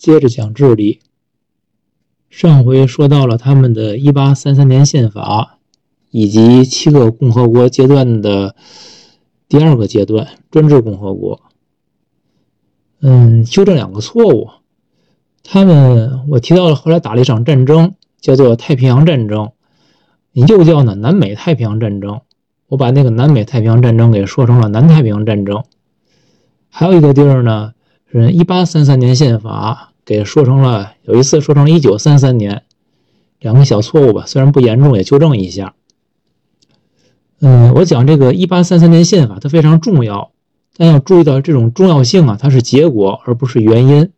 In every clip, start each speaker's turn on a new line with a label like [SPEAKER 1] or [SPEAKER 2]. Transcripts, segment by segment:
[SPEAKER 1] 接着讲智利。上回说到了他们的1833年宪法，以及七个共和国阶段的第二个阶段——专制共和国。嗯，纠正两个错误。他们我提到了后来打了一场战争，叫做太平洋战争，又叫呢南美太平洋战争。我把那个南美太平洋战争给说成了南太平洋战争。还有一个地儿呢，是一八三三年宪法给说成了，有一次说成了一九三三年，两个小错误吧，虽然不严重，也纠正一下。嗯，我讲这个一八三三年宪法它非常重要，但要注意到这种重要性啊，它是结果而不是原因。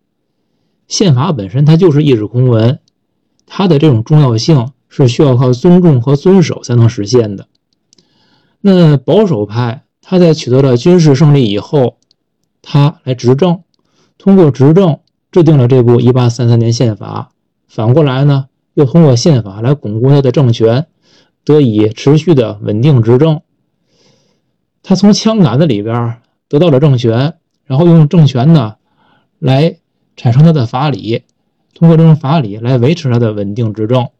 [SPEAKER 1] 宪法本身它就是一纸空文，它的这种重要性是需要靠尊重和遵守才能实现的。那保守派他在取得了军事胜利以后。他来执政，通过执政制定了这部一八三三年宪法。反过来呢，又通过宪法来巩固他的政权，得以持续的稳定执政。他从枪杆子里边得到了政权，然后用政权呢来产生他的法理，通过这种法理来维持他的稳定执政，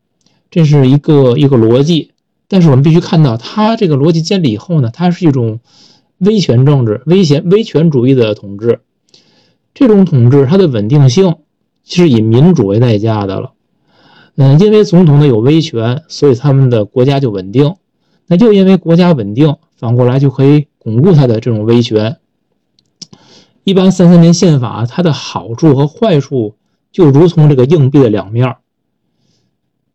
[SPEAKER 1] 这是一个一个逻辑。但是我们必须看到，他这个逻辑建立以后呢，它是一种。威权政治、威权威权主义的统治，这种统治它的稳定性是以民主为代价的了。嗯，因为总统呢有威权，所以他们的国家就稳定。那就因为国家稳定，反过来就可以巩固他的这种威权。一般三三年宪法它的好处和坏处就如同这个硬币的两面。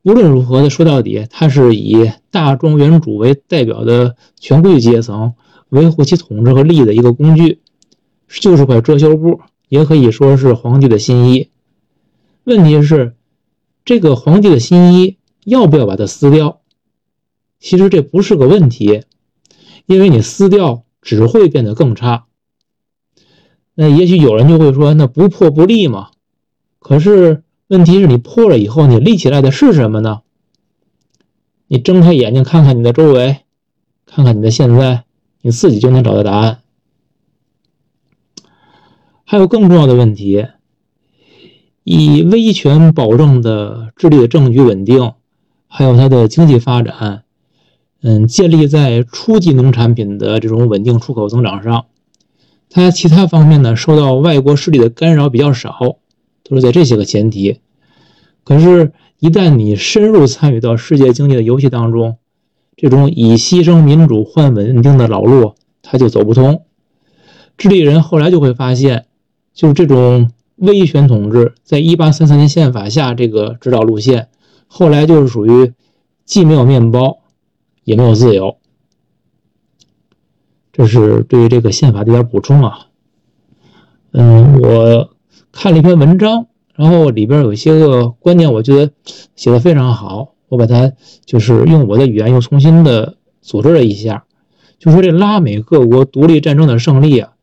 [SPEAKER 1] 无论如何的说到底，它是以大庄园主为代表的权贵阶层。维护其统治和利益的一个工具，就是块遮羞布，也可以说是皇帝的新衣。问题是，这个皇帝的新衣要不要把它撕掉？其实这不是个问题，因为你撕掉只会变得更差。那也许有人就会说，那不破不立嘛。可是问题是你破了以后，你立起来的是什么呢？你睁开眼睛看看你的周围，看看你的现在。你自己就能找到答案。还有更重要的问题，以威权保证的智利的政局稳定，还有它的经济发展，嗯，建立在初级农产品的这种稳定出口增长上。它其他方面呢，受到外国势力的干扰比较少，都是在这些个前提。可是，一旦你深入参与到世界经济的游戏当中，这种以牺牲民主换稳定的老路，它就走不通。智利人后来就会发现，就是这种威权统治，在一八三三年宪法下这个指导路线，后来就是属于既没有面包，也没有自由。这是对于这个宪法的一点补充啊。嗯，我看了一篇文章，然后里边有一些个观点，我觉得写的非常好。我把它就是用我的语言又重新的组织了一下，就说这拉美各国独立战争的胜利啊，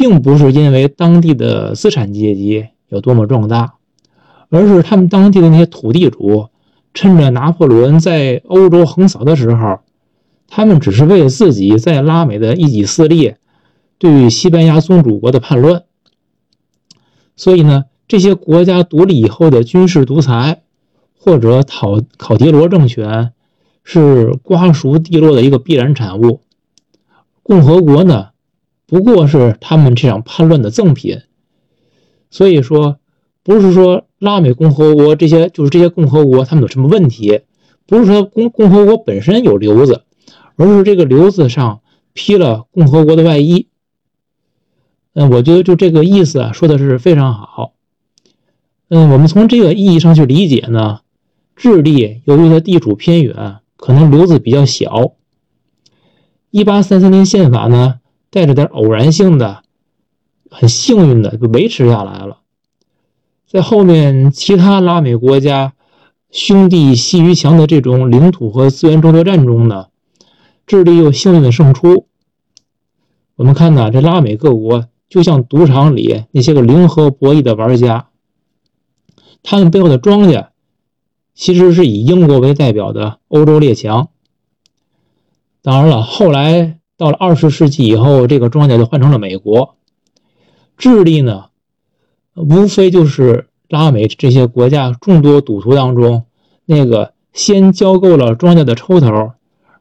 [SPEAKER 1] 并不是因为当地的资产阶级有多么壮大，而是他们当地的那些土地主趁着拿破仑在欧洲横扫的时候，他们只是为了自己在拉美的一己私利，对于西班牙宗主国的叛乱。所以呢，这些国家独立以后的军事独裁。或者考考迪罗政权是瓜熟蒂落的一个必然产物，共和国呢不过是他们这场叛乱的赠品。所以说，不是说拉美共和国这些就是这些共和国他们有什么问题，不是说共共和国本身有瘤子，而是这个瘤子上披了共和国的外衣。嗯，我觉得就这个意思啊，说的是非常好。嗯，我们从这个意义上去理解呢。智利由于它地处偏远，可能瘤子比较小。一八三三年宪法呢，带着点偶然性的，很幸运的就维持下来了。在后面其他拉美国家兄弟阋于墙的这种领土和资源争夺战中呢，智利又幸运的胜出。我们看呢，这拉美各国就像赌场里那些个零和博弈的玩家，他们背后的庄家。其实是以英国为代表的欧洲列强。当然了，后来到了二十世纪以后，这个庄家就换成了美国。智利呢，无非就是拉美这些国家众多赌徒当中，那个先交够了庄家的抽头，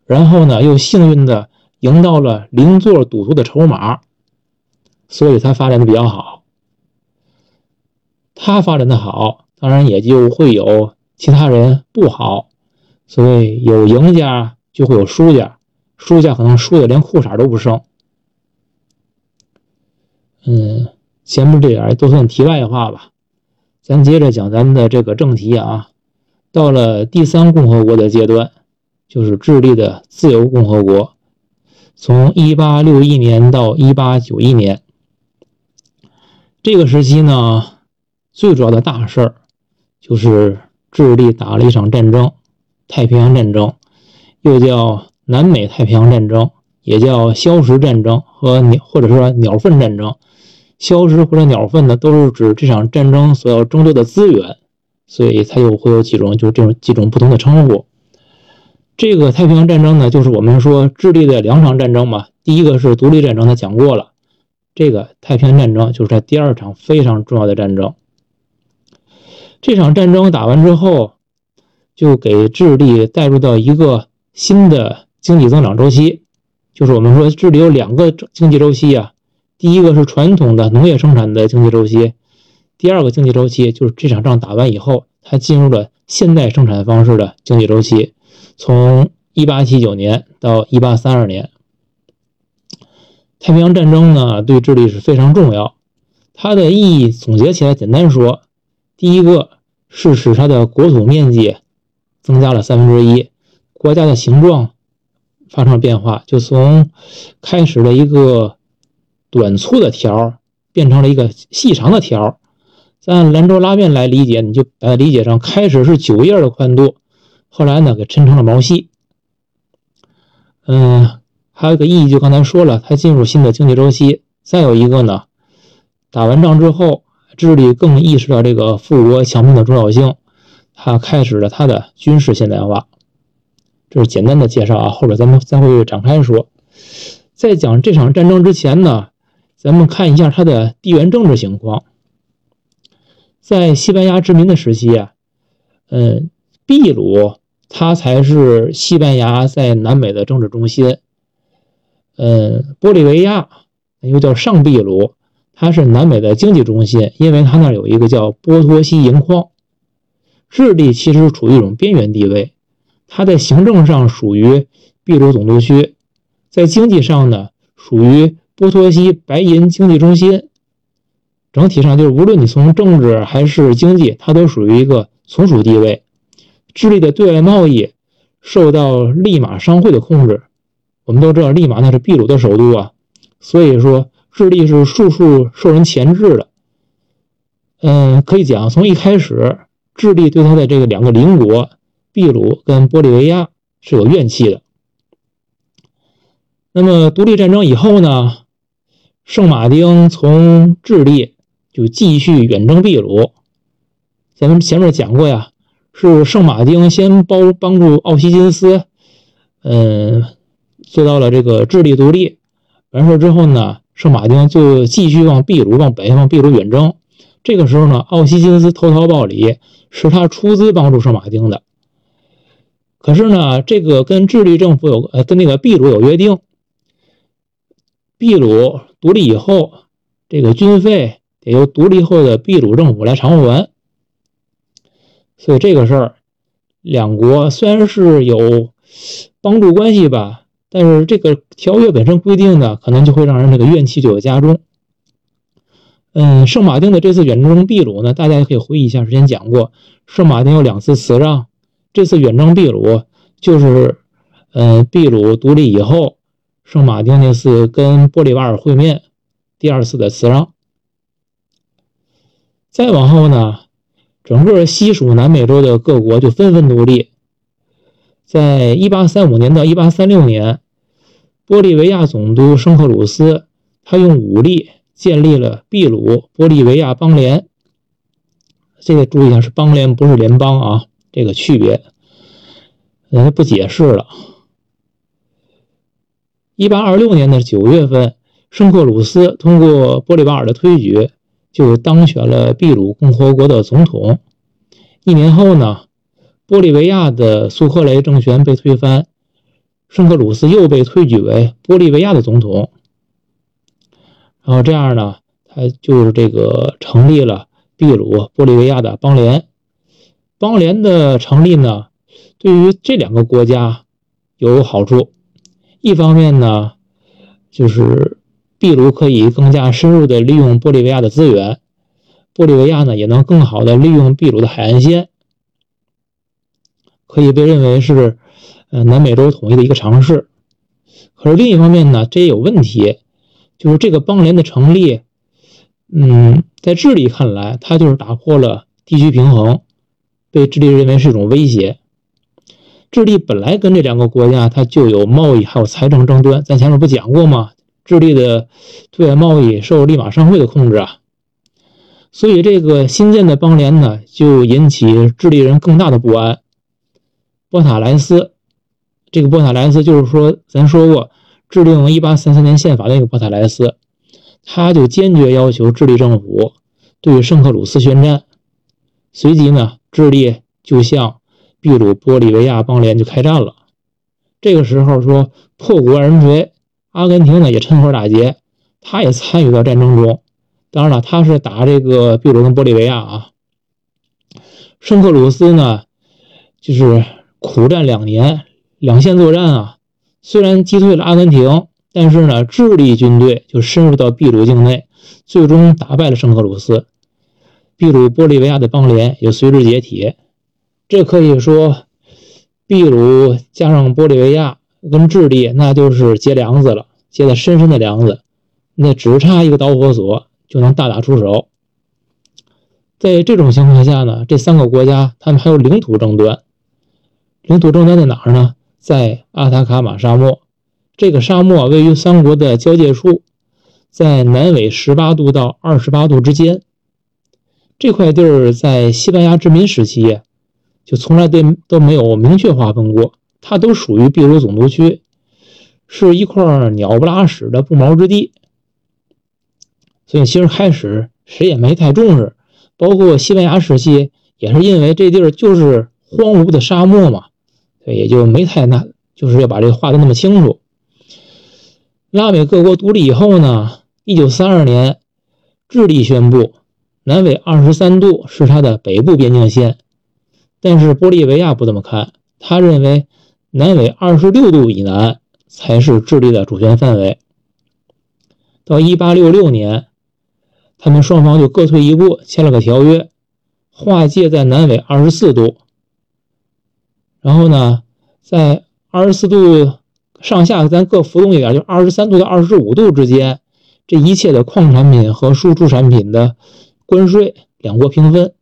[SPEAKER 1] 然后呢又幸运的赢到了邻座赌徒的筹码，所以他发展的比较好。他发展的好，当然也就会有其他人不好。所谓有赢家就会有输家，输家可能输的连裤衩都不剩。嗯，前面这点都算题外话吧，咱接着讲咱们的这个正题啊。到了第三共和国的阶段，就是智利的自由共和国，从1861年到1891年这个时期呢，最主要的大事儿就是智利打了一场战争——太平洋战争，又叫南美太平洋战争，也叫消食战争和鸟或者说鸟粪战争。消失或者鸟粪呢，都是指这场战争所要争夺的资源，所以它又会有几种，就这种几种不同的称呼。这个太平洋战争呢，就是我们说智利的两场战争嘛。第一个是独立战争，他讲过了。这个太平洋战争就是在第二场非常重要的战争。这场战争打完之后，就给智利带入到一个新的经济增长周期，就是我们说智利有两个经济周期啊。第一个是传统的农业生产的经济周期，第二个经济周期就是这场仗打完以后，它进入了现代生产方式的经济周期，从一八七九年到一八三二年。太平洋战争呢，对智利是非常重要，它的意义总结起来，简单说，第一个是使它的国土面积增加了三分之一，国家的形状发生变化，就从开始的一个。短粗的条变成了一个细长的条，按兰州拉面来理解，你就把它理解成开始是九叶的宽度，后来呢给抻成了毛细。嗯，还有一个意义，就刚才说了，它进入新的经济周期。再有一个呢，打完仗之后，智利更意识到这个富国强兵的重要性，它开始了它的军事现代化。这是简单的介绍啊，后边咱们再会展开说。在讲这场战争之前呢。咱们看一下它的地缘政治情况。在西班牙殖民的时期啊，嗯，秘鲁它才是西班牙在南美的政治中心。嗯，玻利维亚又叫上秘鲁，它是南美的经济中心，因为它那有一个叫波托西银矿。智利其实处于一种边缘地位，它在行政上属于秘鲁总督区，在经济上呢属于。波托西白银经济中心，整体上就是无论你从政治还是经济，它都属于一个从属地位。智利的对外贸易受到利马商会的控制。我们都知道，利马那是秘鲁的首都啊，所以说智利是处处受人钳制的。嗯，可以讲，从一开始，智利对他的这个两个邻国秘鲁跟玻利维亚是有怨气的。那么独立战争以后呢？圣马丁从智利就继续远征秘鲁，咱们前面讲过呀，是圣马丁先帮帮助奥西金斯，嗯，做到了这个智利独立。完事之后呢，圣马丁就继续往秘鲁往北往秘鲁远征。这个时候呢，奥西金斯投桃报李，是他出资帮助圣马丁的。可是呢，这个跟智利政府有呃跟那个秘鲁有约定，秘鲁。独立以后，这个军费得由独立后的秘鲁政府来偿还。所以这个事儿，两国虽然是有帮助关系吧，但是这个条约本身规定的，可能就会让人这个怨气就有加重。嗯，圣马丁的这次远征秘鲁呢，大家也可以回忆一下，之前讲过，圣马丁有两次辞让，这次远征秘鲁就是，嗯，秘鲁独立以后。圣马丁那次跟玻利瓦尔会面，第二次的辞让。再往后呢，整个西属南美洲的各国就纷纷独立。在1835年到1836年，玻利维亚总督圣克鲁斯他用武力建立了秘鲁玻利维亚邦联。这个注意一下，是邦联，不是联邦啊，这个区别，不解释了。一八二六年的九月份，圣克鲁斯通过玻利瓦尔的推举，就当选了秘鲁共和国的总统。一年后呢，玻利维亚的苏克雷政权被推翻，圣克鲁斯又被推举为玻利维亚的总统。然后这样呢，他就是这个成立了秘鲁玻利维亚的邦联。邦联的成立呢，对于这两个国家有好处。一方面呢，就是秘鲁可以更加深入的利用玻利维亚的资源，玻利维亚呢也能更好的利用秘鲁的海岸线，可以被认为是呃南美洲统一的一个尝试。可是另一方面呢，这也有问题，就是这个邦联的成立，嗯，在智利看来，它就是打破了地区平衡，被智利认为是一种威胁。智利本来跟这两个国家，它就有贸易还有财政争端。咱前面不讲过吗？智利的对外贸易受利马商会的控制啊，所以这个新建的邦联呢，就引起智利人更大的不安。波塔莱斯，这个波塔莱斯就是说，咱说过制定一八三三年宪法那个波塔莱斯，他就坚决要求智利政府对圣克鲁斯宣战。随即呢，智利就向秘鲁玻利维亚邦联就开战了。这个时候说破鼓万人锤，阿根廷呢也趁火打劫，他也参与到战争中。当然了，他是打这个秘鲁跟玻利维亚啊。圣克鲁斯呢，就是苦战两年，两线作战啊。虽然击退了阿根廷，但是呢，智利军队就深入到秘鲁境内，最终打败了圣克鲁斯，秘鲁玻利维亚的邦联也随之解体。这可以说，秘鲁加上玻利维亚跟智利，那就是结梁子了，结的深深的梁子，那只差一个导火索就能大打出手。在这种情况下呢，这三个国家他们还有领土争端，领土争端在哪儿呢？在阿塔卡马沙漠，这个沙漠位于三国的交界处，在南纬十八度到二十八度之间。这块地儿在西班牙殖民时期。就从来都都没有明确划分过，它都属于秘鲁总督区，是一块鸟不拉屎的不毛之地。所以其实开始谁也没太重视，包括西班牙时期也是因为这地儿就是荒芜的沙漠嘛，所以也就没太那，就是要把这个划得那么清楚。拉美各国独立以后呢，一九三二年，智利宣布南纬二十三度是它的北部边境线。但是玻利维亚不这么看，他认为南纬二十六度以南才是智利的主权范围。到一八六六年，他们双方就各退一步，签了个条约，划界在南纬二十四度。然后呢，在二十四度上下，咱各浮动一点，就二十三度到二十五度之间，这一切的矿产品和输出产品的关税，两国平分。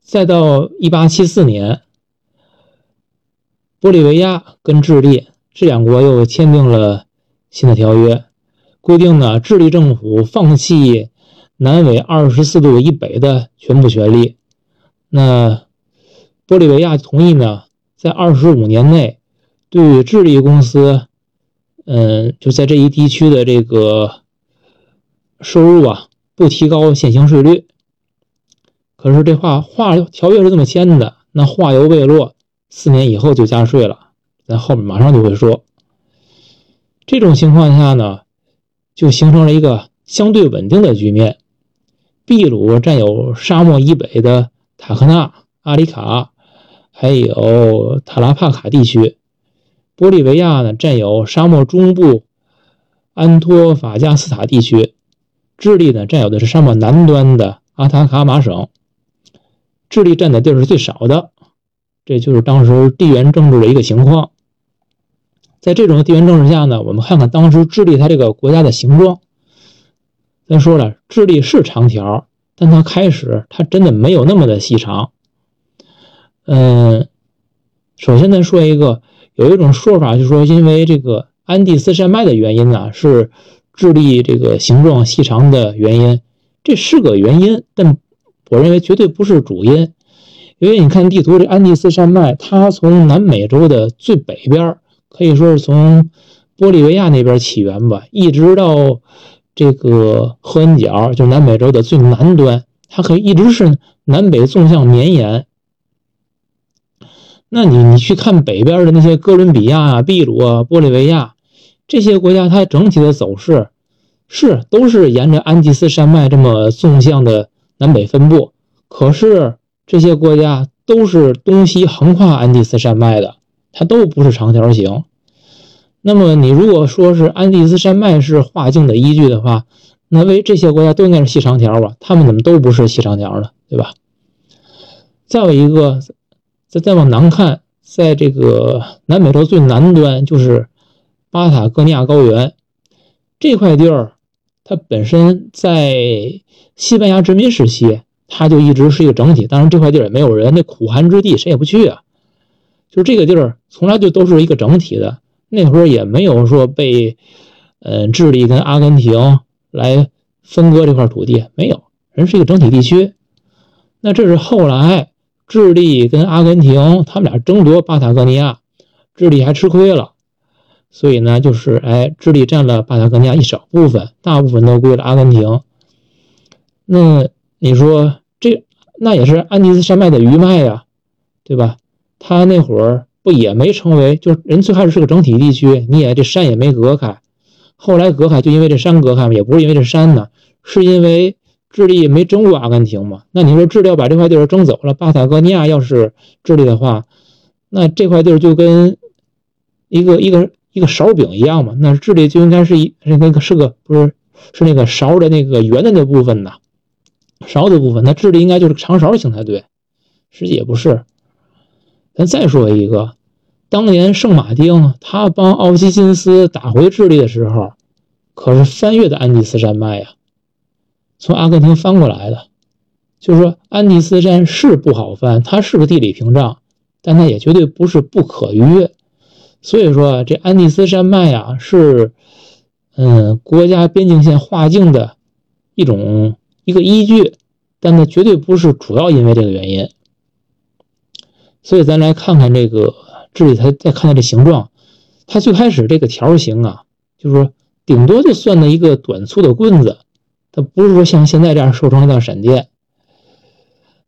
[SPEAKER 1] 再到一八七四年，玻利维亚跟智利这两国又签订了新的条约，规定呢，智利政府放弃南纬二十四度以北的全部权利。那玻利维亚同意呢，在二十五年内对智利公司，嗯，就在这一地区的这个收入啊，不提高现行税率。可是这话话条约是这么签的，那话犹未落，四年以后就加税了。咱后面马上就会说。这种情况下呢，就形成了一个相对稳定的局面。秘鲁占有沙漠以北的塔克纳、阿里卡，还有塔拉帕卡地区；玻利维亚呢占有沙漠中部安托法加斯塔地区；智利呢占有的是沙漠南端的阿塔卡马省。智利占的地儿是最少的，这就是当时地缘政治的一个情况。在这种地缘政治下呢，我们看看当时智利它这个国家的形状。咱说了，智利是长条，但它开始它真的没有那么的细长。嗯，首先咱说一个，有一种说法就是说，因为这个安第斯山脉的原因呢，是智利这个形状细长的原因，这是个原因，但。我认为绝对不是主因，因为你看地图，这安第斯山脉，它从南美洲的最北边，可以说是从玻利维亚那边起源吧，一直到这个合恩角，就南美洲的最南端，它可以一直是南北纵向绵延。那你你去看北边的那些哥伦比亚啊、秘鲁啊、玻利维亚这些国家，它整体的走势是都是沿着安第斯山脉这么纵向的南北分布。可是这些国家都是东西横跨安第斯山脉的，它都不是长条形。那么你如果说是安第斯山脉是划境的依据的话，那为这些国家都应该是细长条吧？他们怎么都不是细长条呢？对吧？再有一个。再再往南看，在这个南美洲最南端，就是巴塔哥尼亚高原这块地儿，它本身在西班牙殖民时期，它就一直是一个整体。当然，这块地儿也没有人，那苦寒之地，谁也不去啊。就这个地儿从来就都是一个整体的，那会儿也没有说被，呃，智利跟阿根廷来分割这块土地，没有人是一个整体地区。那这是后来。智利跟阿根廷，他们俩争夺巴塔哥尼亚，智利还吃亏了，所以呢，就是哎，智利占了巴塔哥尼亚一小部分，大部分都归了阿根廷。那你说这那也是安第斯山脉的余脉呀，对吧？他那会儿不也没成为，就是人最开始是个整体地区，你也这山也没隔开，后来隔开就因为这山隔开嘛，也不是因为这山呢，是因为。智利没争过阿根廷嘛？那你说智利要把这块地儿争走了，巴塔哥尼亚要是智利的话，那这块地儿就跟一个一个一个勺柄一样嘛？那智利就应该是一是那个是个不是是那个勺的那个圆的那部分呐，勺的部分，那智利应该就是长勺型才对，实际也不是。咱再说一个，当年圣马丁他帮奥西金斯打回智利的时候，可是翻越的安第斯山脉呀。从阿根廷翻过来的，就是说安第斯山是不好翻，它是个地理屏障，但它也绝对不是不可逾越。所以说啊这安第斯山脉啊，是嗯国家边境线划境的一种一个依据，但它绝对不是主要因为这个原因。所以咱来看看这个这里，它再看看这形状，它最开始这个条形啊，就是说顶多就算的一个短粗的棍子。它不是说像现在这样瘦成一道闪电，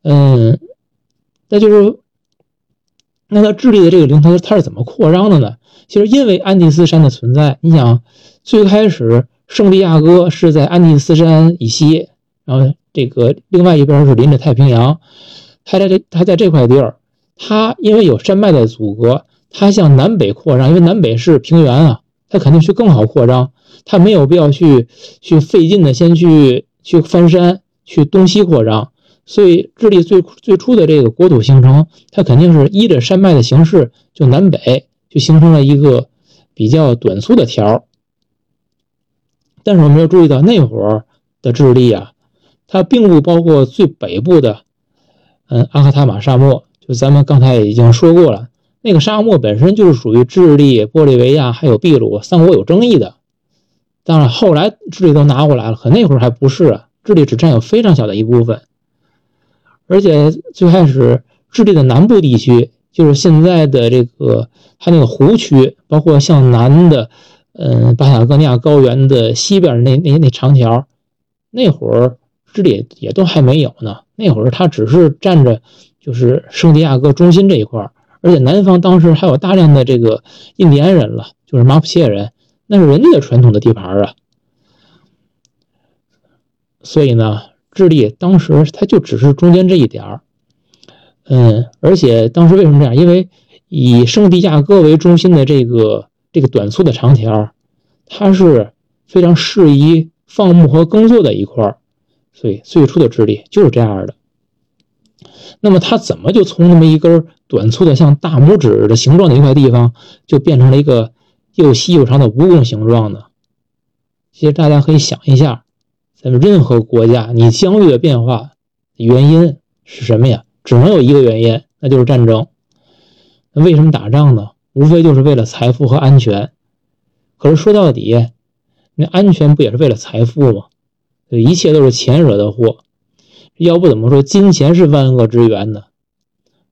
[SPEAKER 1] 嗯，那就是，那它智利的这个领土它是怎么扩张的呢？其实因为安第斯山的存在，你想最开始圣地亚哥是在安第斯山以西，然后这个另外一边是临着太平洋，它在这它在这块地儿，它因为有山脉的阻隔，它向南北扩张，因为南北是平原啊，它肯定是更好扩张。他没有必要去去费劲的先去去翻山去东西扩张，所以智利最最初的这个国土形成，它肯定是依着山脉的形式，就南北就形成了一个比较短促的条。但是我们要注意到那会儿的智利啊，它并不包括最北部的，嗯，阿克塔马沙漠，就咱们刚才已经说过了，那个沙漠本身就是属于智利、玻利维亚还有秘鲁三国有争议的。当然，后来智利都拿过来了，可那会儿还不是啊。智利只占有非常小的一部分，而且最开始智利的南部地区，就是现在的这个它那个湖区，包括向南的，嗯，巴塔哥尼亚高原的西边那那那长条，那会儿智利也都还没有呢。那会儿它只是占着就是圣地亚哥中心这一块而且南方当时还有大量的这个印第安人了，就是马普切人。那是人家的传统的地盘啊，所以呢，智利当时它就只是中间这一点儿，嗯，而且当时为什么这样？因为以圣地亚哥为中心的这个这个短粗的长条，它是非常适宜放牧和耕作的一块儿，所以最初的智利就是这样的。那么它怎么就从那么一根短粗的像大拇指的形状的一块地方，就变成了一个？又细又长的蜈蚣形状呢，其实大家可以想一下，那么任何国家你疆域的变化原因是什么呀？只能有一个原因，那就是战争。那为什么打仗呢？无非就是为了财富和安全。可是说到底，那安全不也是为了财富吗？一切都是钱惹的祸。要不怎么说金钱是万恶之源呢？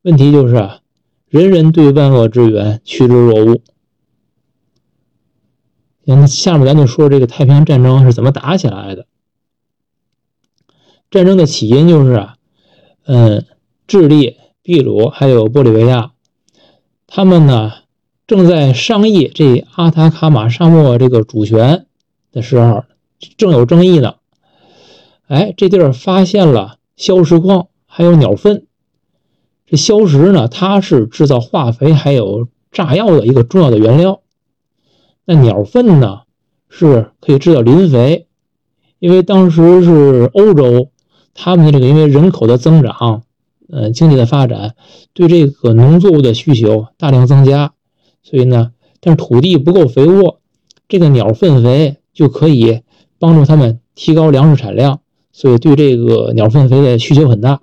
[SPEAKER 1] 问题就是啊，人人对万恶之源趋之若鹜。那下面咱就说这个太平洋战争是怎么打起来的。战争的起因就是啊，嗯，智利、秘鲁还有玻利维亚，他们呢正在商议这阿塔卡马沙漠这个主权的时候，正有争议呢。哎，这地儿发现了硝石矿，还有鸟粪。这硝石呢，它是制造化肥还有炸药的一个重要的原料。那鸟粪呢，是可以制造磷肥，因为当时是欧洲，他们的这个因为人口的增长，呃，经济的发展，对这个农作物的需求大量增加，所以呢，但是土地不够肥沃，这个鸟粪肥就可以帮助他们提高粮食产量，所以对这个鸟粪肥的需求很大。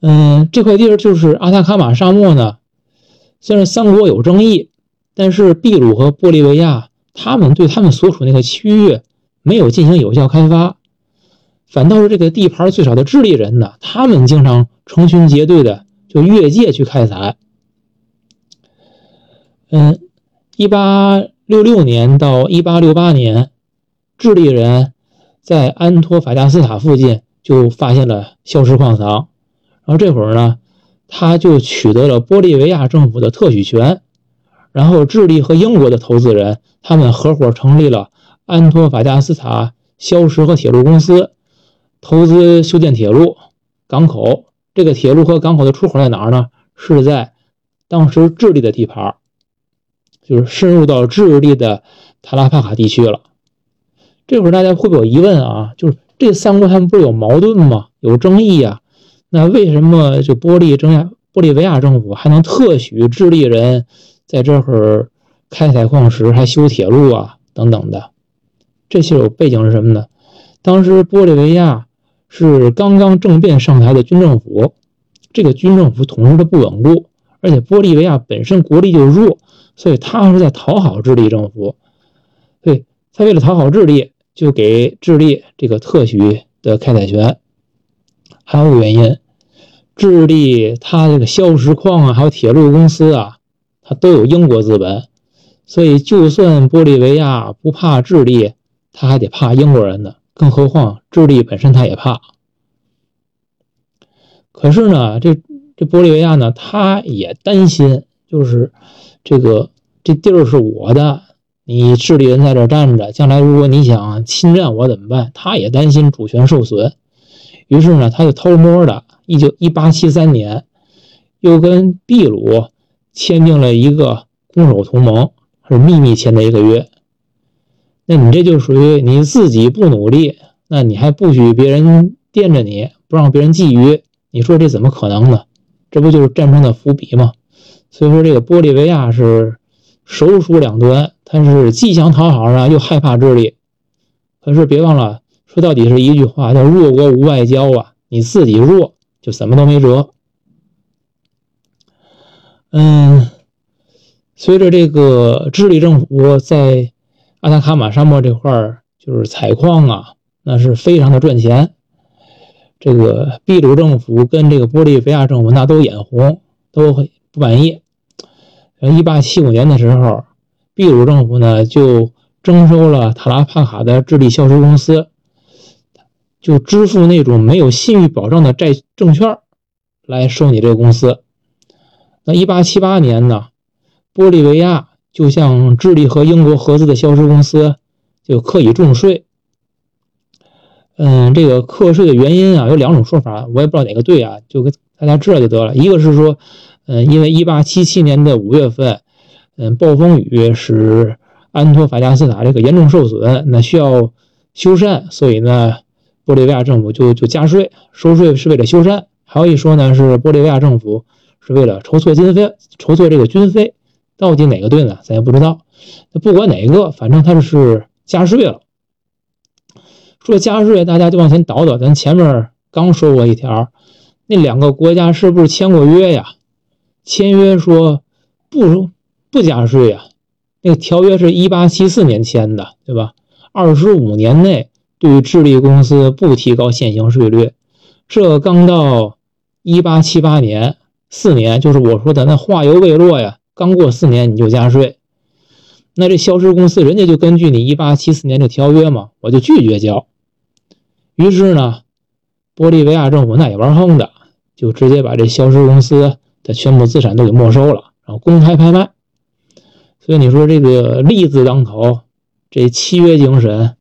[SPEAKER 1] 嗯，这块地儿就是阿塔卡马沙漠呢。虽然三国有争议，但是秘鲁和玻利维亚他们对他们所处那个区域没有进行有效开发，反倒是这个地盘最少的智利人呢，他们经常成群结队的就越界去开采。嗯，一八六六年到一八六八年，智利人在安托法加斯塔附近就发现了硝石矿藏，然后这会儿呢。他就取得了玻利维亚政府的特许权，然后智利和英国的投资人他们合伙成立了安托法加斯塔硝石和铁路公司，投资修建铁路、港口。这个铁路和港口的出口在哪儿呢？是在当时智利的地盘，就是深入到智利的塔拉帕卡地区了。这会儿大家会不会有疑问啊？就是这三国他们不是有矛盾吗？有争议呀？那为什么就玻利争亚玻利维亚政府还能特许智利人在这会儿开采矿石、还修铁路啊等等的？这些有背景是什么呢？当时玻利维亚是刚刚政变上台的军政府，这个军政府统治的不稳固，而且玻利维亚本身国力就弱，所以他是在讨好智利政府。对他为了讨好智利，就给智利这个特许的开采权。还有个原因。智利，它这个硝石矿啊，还有铁路公司啊，它都有英国资本，所以就算玻利维亚不怕智利，他还得怕英国人呢。更何况智利本身他也怕。可是呢，这这玻利维亚呢，他也担心，就是这个这地儿是我的，你智利人在这站着，将来如果你想侵占我怎么办？他也担心主权受损，于是呢，他就偷摸的。一九一八七三年，又跟秘鲁签订了一个攻守同盟，是秘密签的一个约。那你这就属于你自己不努力，那你还不许别人惦着你，不让别人觊觎，你说这怎么可能呢？这不就是战争的伏笔吗？所以说，这个玻利维亚是手鼠两端，他是既想讨好啊，又害怕智利。可是别忘了，说到底是一句话，叫“弱国无外交”啊，你自己弱。就什么都没辙。嗯，随着这个智利政府在阿塔卡马沙漠这块儿就是采矿啊，那是非常的赚钱。这个秘鲁政府跟这个玻利维亚政府那都眼红，都不满意。一八七五年的时候，秘鲁政府呢就征收了塔拉帕卡的智利销售公司。就支付那种没有信誉保障的债证券，来收你这个公司。那一八七八年呢，玻利维亚就像智利和英国合资的销售公司就课以重税。嗯，这个课税的原因啊有两种说法，我也不知道哪个对啊，就给大家知道就得了。一个是说，嗯，因为一八七七年的五月份，嗯，暴风雨使安托法加斯塔这个严重受损，那需要修缮，所以呢。玻利维亚政府就就加税收税是为了修缮，还有一说呢是玻利维亚政府是为了筹措经费，筹措这个军费，到底哪个对呢？咱也不知道。那不管哪个，反正他是加税了。说加税，大家就往前倒倒，咱前面刚说过一条，那两个国家是不是签过约呀？签约说不不加税呀？那个条约是一八七四年签的，对吧？二十五年内。对于智利公司不提高现行税率，这刚到一八七八年，四年就是我说的那话犹未落呀，刚过四年你就加税，那这消失公司人家就根据你一八七四年这条约嘛，我就拒绝交。于是呢，玻利维亚政府那也玩横的，就直接把这消失公司的全部资产都给没收了，然后公开拍卖。所以你说这个利字当头，这契约精神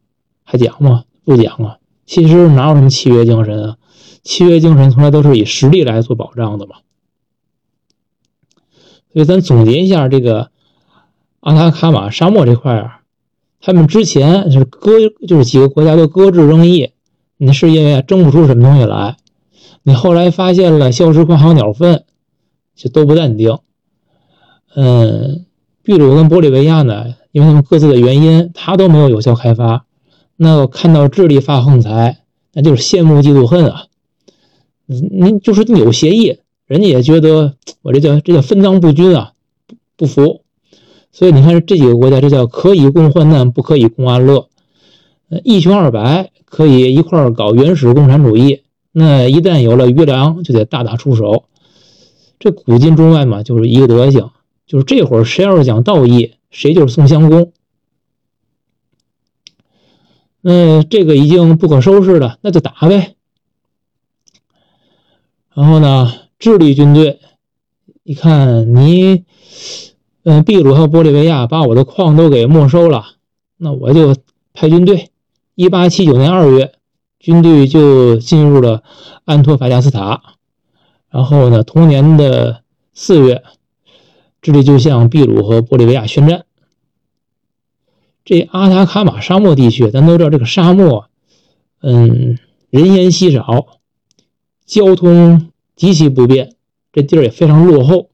[SPEAKER 1] 还讲吗？不讲啊！其实哪有什么契约精神啊？契约精神从来都是以实力来做保障的嘛。所以咱总结一下这个阿塔卡马沙漠这块啊，他们之前就是搁就是几个国家都搁置争议。你是因为争不出什么东西来，你后来发现了消失矿还有鸟粪，就都不淡定。嗯，秘鲁跟玻利维亚呢，因为他们各自的原因，他都没有有效开发。那看到智利发横财，那就是羡慕嫉妒恨啊。你就是你有协议，人家也觉得我这叫这叫分赃不均啊，不服。所以你看这几个国家，这叫可以共患难，不可以共安乐。一穷二白。可以一块儿搞原始共产主义，那一旦有了余粮，就得大打出手。这古今中外嘛，就是一个德行。就是这会儿谁要是讲道义，谁就是宋襄公。那这个已经不可收拾了，那就打呗。然后呢，智利军队一看你，嗯，秘鲁和玻利维亚把我的矿都给没收了，那我就派军队。一八七九年二月，军队就进入了安托法加斯塔。然后呢，同年的四月，智利就向秘鲁和玻利维亚宣战。这阿塔卡马沙漠地区，咱都知道，这个沙漠，嗯，人烟稀少，交通极其不便，这地儿也非常落后。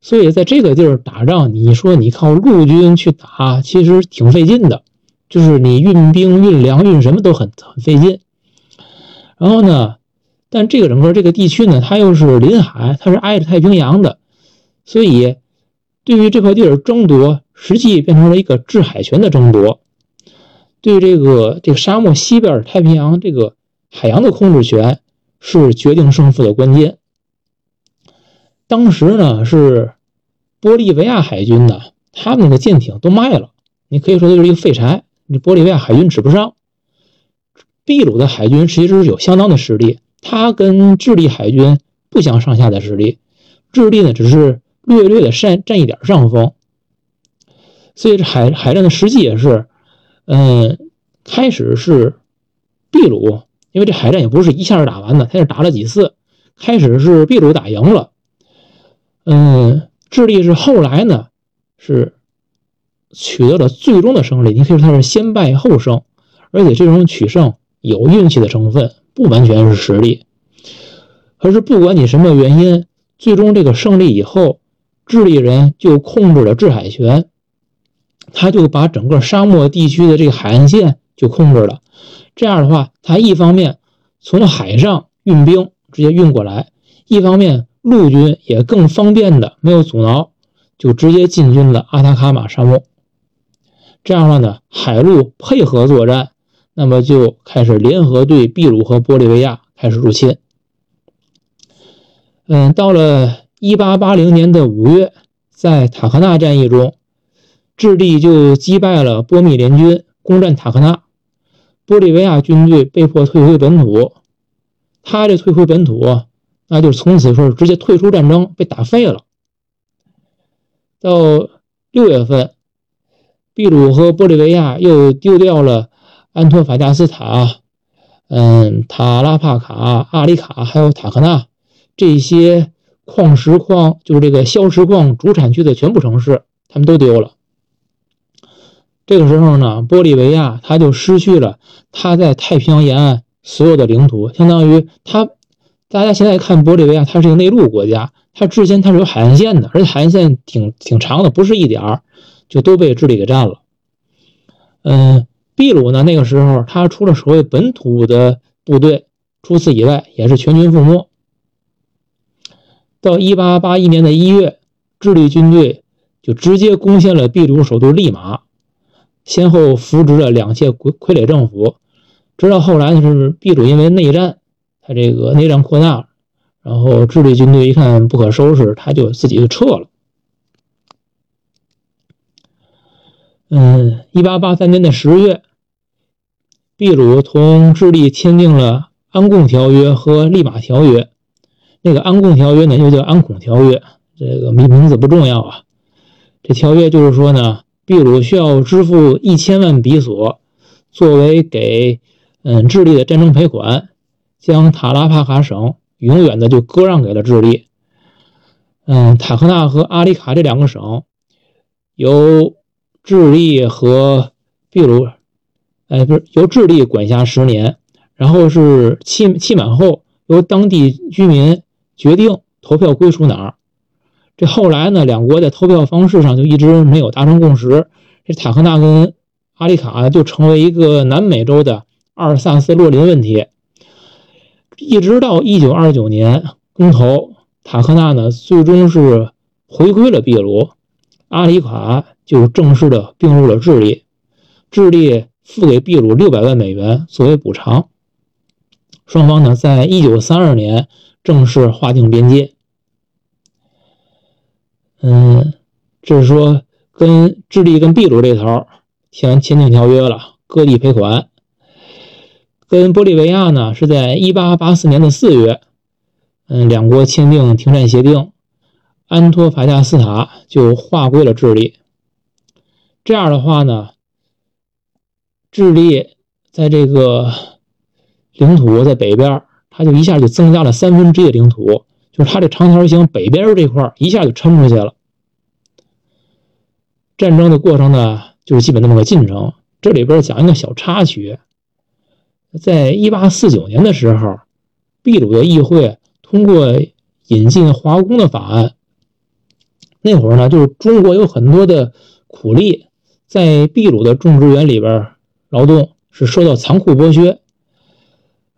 [SPEAKER 1] 所以在这个地儿打仗，你说你靠陆军去打，其实挺费劲的。就是你运兵、运粮、运什么都很很费劲。然后呢，但这个整个这个地区呢，它又是临海，它是挨着太平洋的，所以对于这块地儿争夺，实际变成了一个制海权的争夺。对这个这个沙漠西边太平洋这个海洋的控制权，是决定胜负的关键。当时呢，是玻利维亚海军呢，他们那个舰艇都卖了，你可以说就是一个废柴。这玻利维亚海军指不上，秘鲁的海军其实是有相当的实力，他跟智利海军不相上下的实力，智利呢只是略略的占占一点上风，所以这海海战的实际也是，嗯，开始是秘鲁，因为这海战也不是一下打完的，他是打了几次，开始是秘鲁打赢了，嗯，智利是后来呢是。取得了最终的胜利，你可以说他是先败后胜，而且这种取胜有运气的成分，不完全是实力。可是不管你什么原因，最终这个胜利以后，智利人就控制了制海权，他就把整个沙漠地区的这个海岸线就控制了。这样的话，他一方面从海上运兵直接运过来，一方面陆军也更方便的没有阻挠，就直接进军了阿塔卡马沙漠。这样的话呢，海陆配合作战，那么就开始联合对秘鲁和玻利维亚开始入侵。嗯，到了一八八零年的五月，在塔克纳战役中，智利就击败了波密联军，攻占塔克纳，玻利维亚军队被迫退回本土。他这退回本土，那就从此说直接退出战争，被打废了。到六月份。秘鲁和玻利维亚又丢掉了安托法加斯塔、嗯塔拉帕卡、阿里卡，还有塔克纳这些矿石矿，就是这个硝石矿主产区的全部城市，他们都丢了。这个时候呢，玻利维亚他就失去了他在太平洋沿岸所有的领土，相当于他，大家现在看玻利维亚，它是一个内陆国家，它之前它是有海岸线的，而且海岸线挺挺长的，不是一点儿。就都被智利给占了。嗯，秘鲁呢，那个时候他除了所谓本土的部队，除此以外也是全军覆没。到一八八一年的一月，智利军队就直接攻陷了秘鲁首都利马，先后扶植了两届傀傀儡政府。直到后来呢，是秘鲁因为内战，他这个内战扩大，然后智利军队一看不可收拾，他就自己就撤了。嗯，一八八三年的十月，秘鲁同智利签订了《安贡条约》和《利马条约》。那个《安贡条约》呢，又叫《安孔条约》，这个名名字不重要啊。这条约就是说呢，秘鲁需要支付一千万比索，作为给嗯智利的战争赔款，将塔拉帕卡省永远的就割让给了智利。嗯，塔克纳和阿里卡这两个省由。智利和秘鲁，哎，不是由智利管辖十年，然后是期期满后由当地居民决定投票归属哪儿。这后来呢，两国在投票方式上就一直没有达成共识。这塔克纳跟阿里卡就成为一个南美洲的阿尔萨斯洛林问题。一直到一九二九年公投，塔克纳呢最终是回归了秘鲁，阿里卡。就正式的并入了智利，智利付给秘鲁六百万美元作为补偿。双方呢，在一九三二年正式划定边界。嗯，就是说跟智利跟秘鲁这头签签订条约了，割地赔款。跟玻利维亚呢，是在一八八四年的四月，嗯，两国签订停战协定，安托法加斯塔就划归了智利。这样的话呢，智利在这个领土在北边，它就一下就增加了三分之一的领土，就是它这长条形北边这块一下就撑出去了。战争的过程呢，就是基本那么个进程。这里边讲一个小插曲，在一八四九年的时候，秘鲁的议会通过引进华工的法案。那会儿呢，就是中国有很多的苦力。在秘鲁的种植园里边劳动是受到残酷剥削。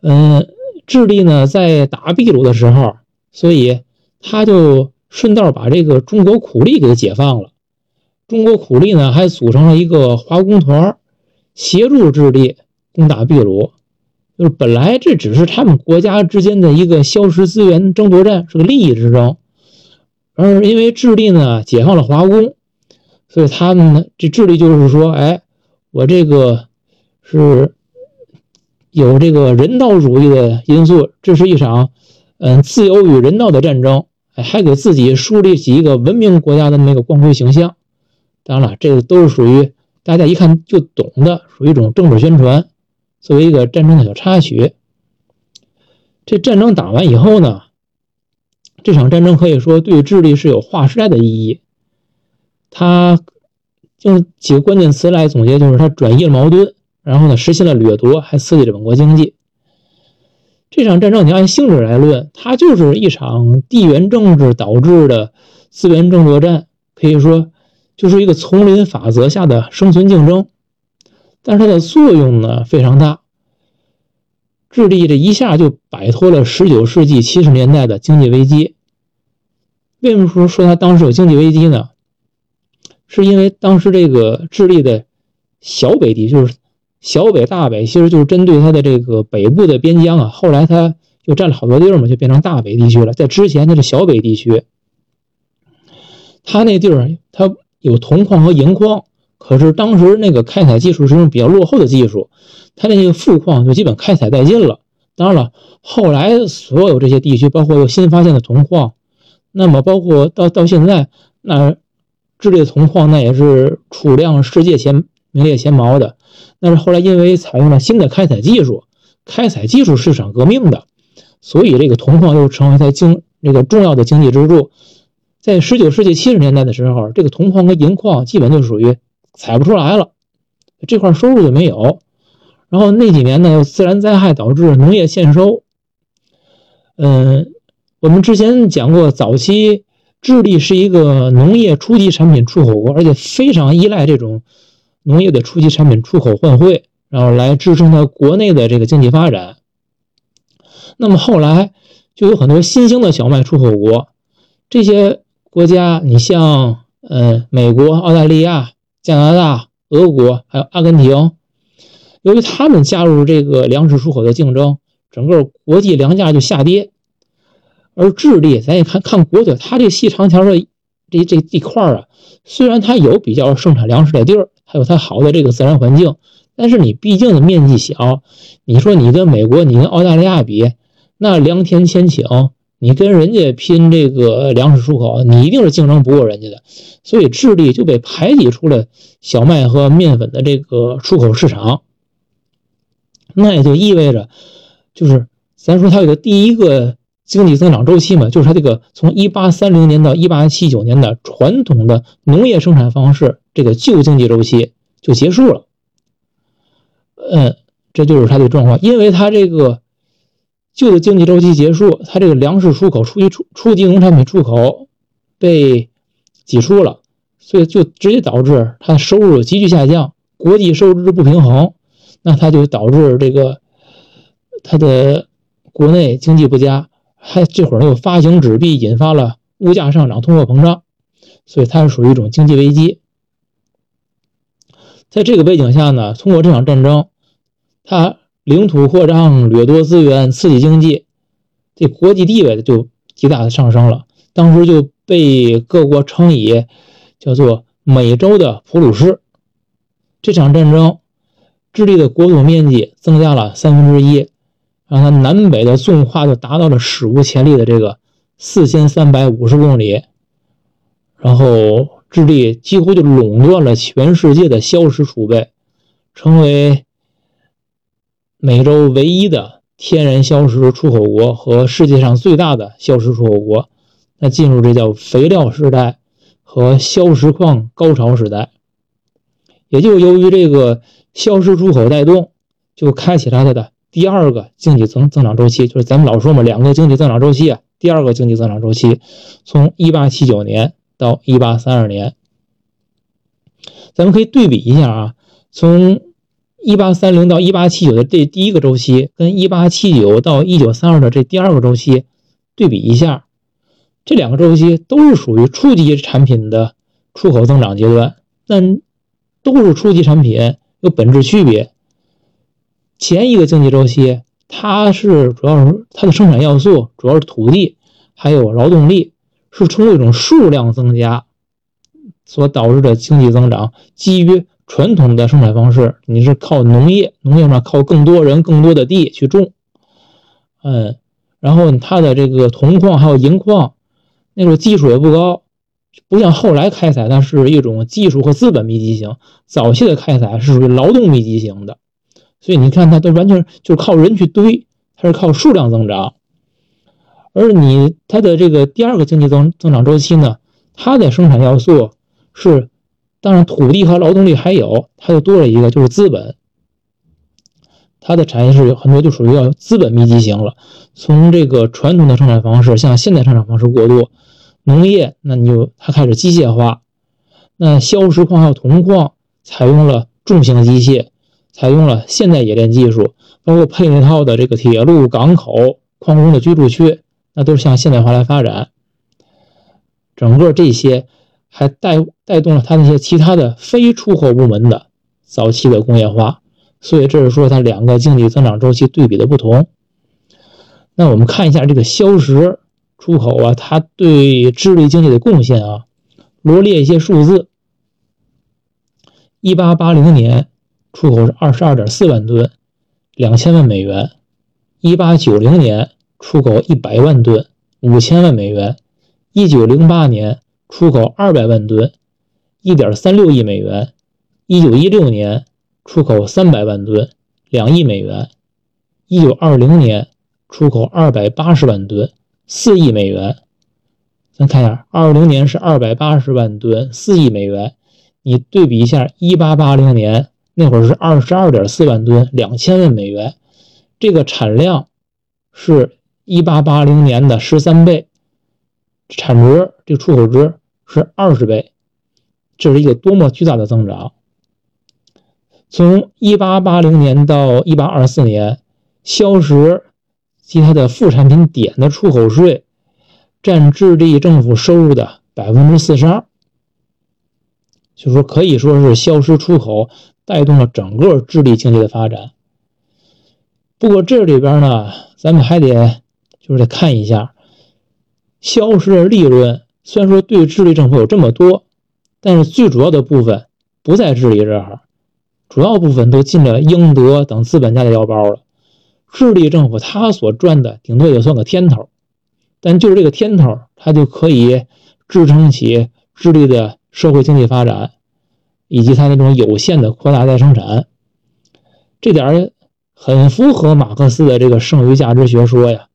[SPEAKER 1] 嗯，智利呢在打秘鲁的时候，所以他就顺道把这个中国苦力给解放了。中国苦力呢还组成了一个华工团，协助智利攻打秘鲁。就是本来这只是他们国家之间的一个消失资源争夺战，是个利益之争。而因为智利呢解放了华工。所以他们呢，这智利就是说，哎，我这个是有这个人道主义的因素，这是一场嗯自由与人道的战争，还给自己树立起一个文明国家的那个光辉形象。当然了，这个都是属于大家一看就懂的，属于一种政治宣传，作为一个战争的小插曲。这战争打完以后呢，这场战争可以说对智利是有划时代的意义。他用几个关键词来总结，就是他转移了矛盾，然后呢实现了掠夺，还刺激了本国经济。这场战争你按性质来论，它就是一场地缘政治导致的资源争夺战，可以说就是一个丛林法则下的生存竞争。但是它的作用呢非常大，智利这一下就摆脱了19世纪70年代的经济危机。为什么说说它当时有经济危机呢？是因为当时这个智利的小北地，就是小北、大北，其实就是针对它的这个北部的边疆啊。后来它就占了好多地儿嘛，就变成大北地区了。在之前它是小北地区，它那地儿它有铜矿和银矿，可是当时那个开采技术是用比较落后的技术，它那个富矿就基本开采殆尽了。当然了，后来所有这些地区，包括又新发现的铜矿，那么包括到到现在那。智利铜矿那也是储量世界前名列前茅的，但是后来因为采用了新的开采技术，开采技术市场革命的，所以这个铜矿又成为它经这个重要的经济支柱。在十九世纪七十年代的时候，这个铜矿跟银矿基本就属于采不出来了，这块收入就没有。然后那几年呢，自然灾害导致农业欠收。嗯，我们之前讲过早期。智利是一个农业初级产品出口国，而且非常依赖这种农业的初级产品出口换汇，然后来支撑它国内的这个经济发展。那么后来就有很多新兴的小麦出口国，这些国家，你像呃美国、澳大利亚、加拿大、俄国还有阿根廷，由于他们加入这个粮食出口的竞争，整个国际粮价就下跌。而智利，咱也看看国土，它这细长条的这这地块儿啊，虽然它有比较盛产粮食的地儿，还有它好的这个自然环境，但是你毕竟的面积小，你说你跟美国、你跟澳大利亚比，那良田千顷，你跟人家拼这个粮食出口，你一定是竞争不过人家的。所以智利就被排挤出了小麦和面粉的这个出口市场。那也就意味着，就是咱说它有个第一个经济增长周期嘛，就是它这个从一八三零年到一八七九年的传统的农业生产方式这个旧经济周期就结束了。嗯，这就是它的状况，因为它这个旧的经济周期结束，它这个粮食出口、初级初初级农产品出口被挤出了，所以就直接导致它的收入急剧下降，国际收支不平衡。那它就导致这个它的国内经济不佳，还这会儿又发行纸币，引发了物价上涨、通货膨胀，所以它是属于一种经济危机。在这个背景下呢，通过这场战争，它领土扩张、掠夺资源、刺激经济，这国际地位就极大的上升了。当时就被各国称以叫做“美洲的普鲁士”。这场战争。智利的国土面积增加了三分之一，让它南北的纵跨就达到了史无前例的这个四千三百五十公里，然后智利几乎就垄断了全世界的硝石储备，成为美洲唯一的天然硝石出口国和世界上最大的硝石出口国。那进入这叫肥料时代和硝石矿高潮时代，也就由于这个。硝石出口带动，就开启了它的第二个经济增增长周期，就是咱们老说嘛，两个经济增长周期啊。第二个经济增长周期，从一八七九年到一八三二年，咱们可以对比一下啊，从一八三零到一八七九的这第一个周期，跟一八七九到一九三二的这第二个周期对比一下，这两个周期都是属于初级产品的出口增长阶段，但都是初级产品。有本质区别。前一个经济周期，它是主要是它的生产要素主要是土地，还有劳动力，是通过一种数量增加所导致的经济增长。基于传统的生产方式，你是靠农业，农业上靠更多人、更多的地去种，嗯，然后它的这个铜矿还有银矿，那时候技术也不高。不像后来开采，它是一种技术和资本密集型。早期的开采是属于劳动密集型的，所以你看它都完全就是靠人去堆，它是靠数量增长。而你它的这个第二个经济增增长周期呢，它的生产要素是，当然土地和劳动力还有，它就多了一个就是资本。它的产业是很多就属于要资本密集型了，从这个传统的生产方式向现代生产方式过渡。农业，那你就它开始机械化。那硝石矿还有铜矿，采用了重型机械，采用了现代冶炼技术，包括配套的这个铁路、港口、矿工的居住区，那都是向现代化来发展。整个这些还带带动了它那些其他的非出口部门的早期的工业化。所以这是说它两个经济增长周期对比的不同。那我们看一下这个硝石。出口啊，它对智利经济的贡献啊，罗列一些数字。一八八零年出口是二十二点四万吨，两千万美元；一八九零年出口一百万吨，五千万美元；一九零八年出口二百万吨，一点三六亿美元；一九一六年出口三百万吨，两亿美元；一九二零年出口二百八十万吨。四亿美元，咱看一下，二零年是二百八十万吨，四亿美元。你对比一下，一八八零年那会儿是二十二点四万吨，两千万美元，这个产量是一八八零年的十三倍，产值这个出口值是二十倍，这是一个多么巨大的增长！从一八八零年到一八二四年，硝石。及它的副产品点的出口税占智利政府收入的百分之四十二，就说可以说是消失出口带动了整个智利经济的发展。不过这里边呢，咱们还得就是得看一下消失的利润虽然说对智利政府有这么多，但是最主要的部分不在智利这儿，主要部分都进了英德等资本家的腰包了。智利政府他所赚的顶多也算个天头，但就是这个天头，它就可以支撑起智利的社会经济发展，以及它那种有限的扩大再生产。这点很符合马克思的这个剩余价值学说呀，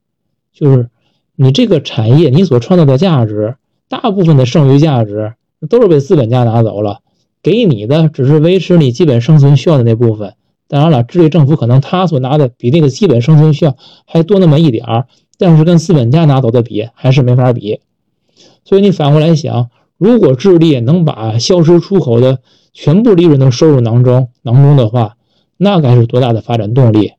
[SPEAKER 1] 就是你这个产业你所创造的价值。大部分的剩余价值都是被资本家拿走了，给你的只是维持你基本生存需要的那部分。当然了，智利政府可能他所拿的比那个基本生存需要还多那么一点儿，但是跟资本家拿走的比还是没法比。所以你反过来想，如果智利能把消失出口的全部利润都收入囊中囊中的话，那该是多大的发展动力？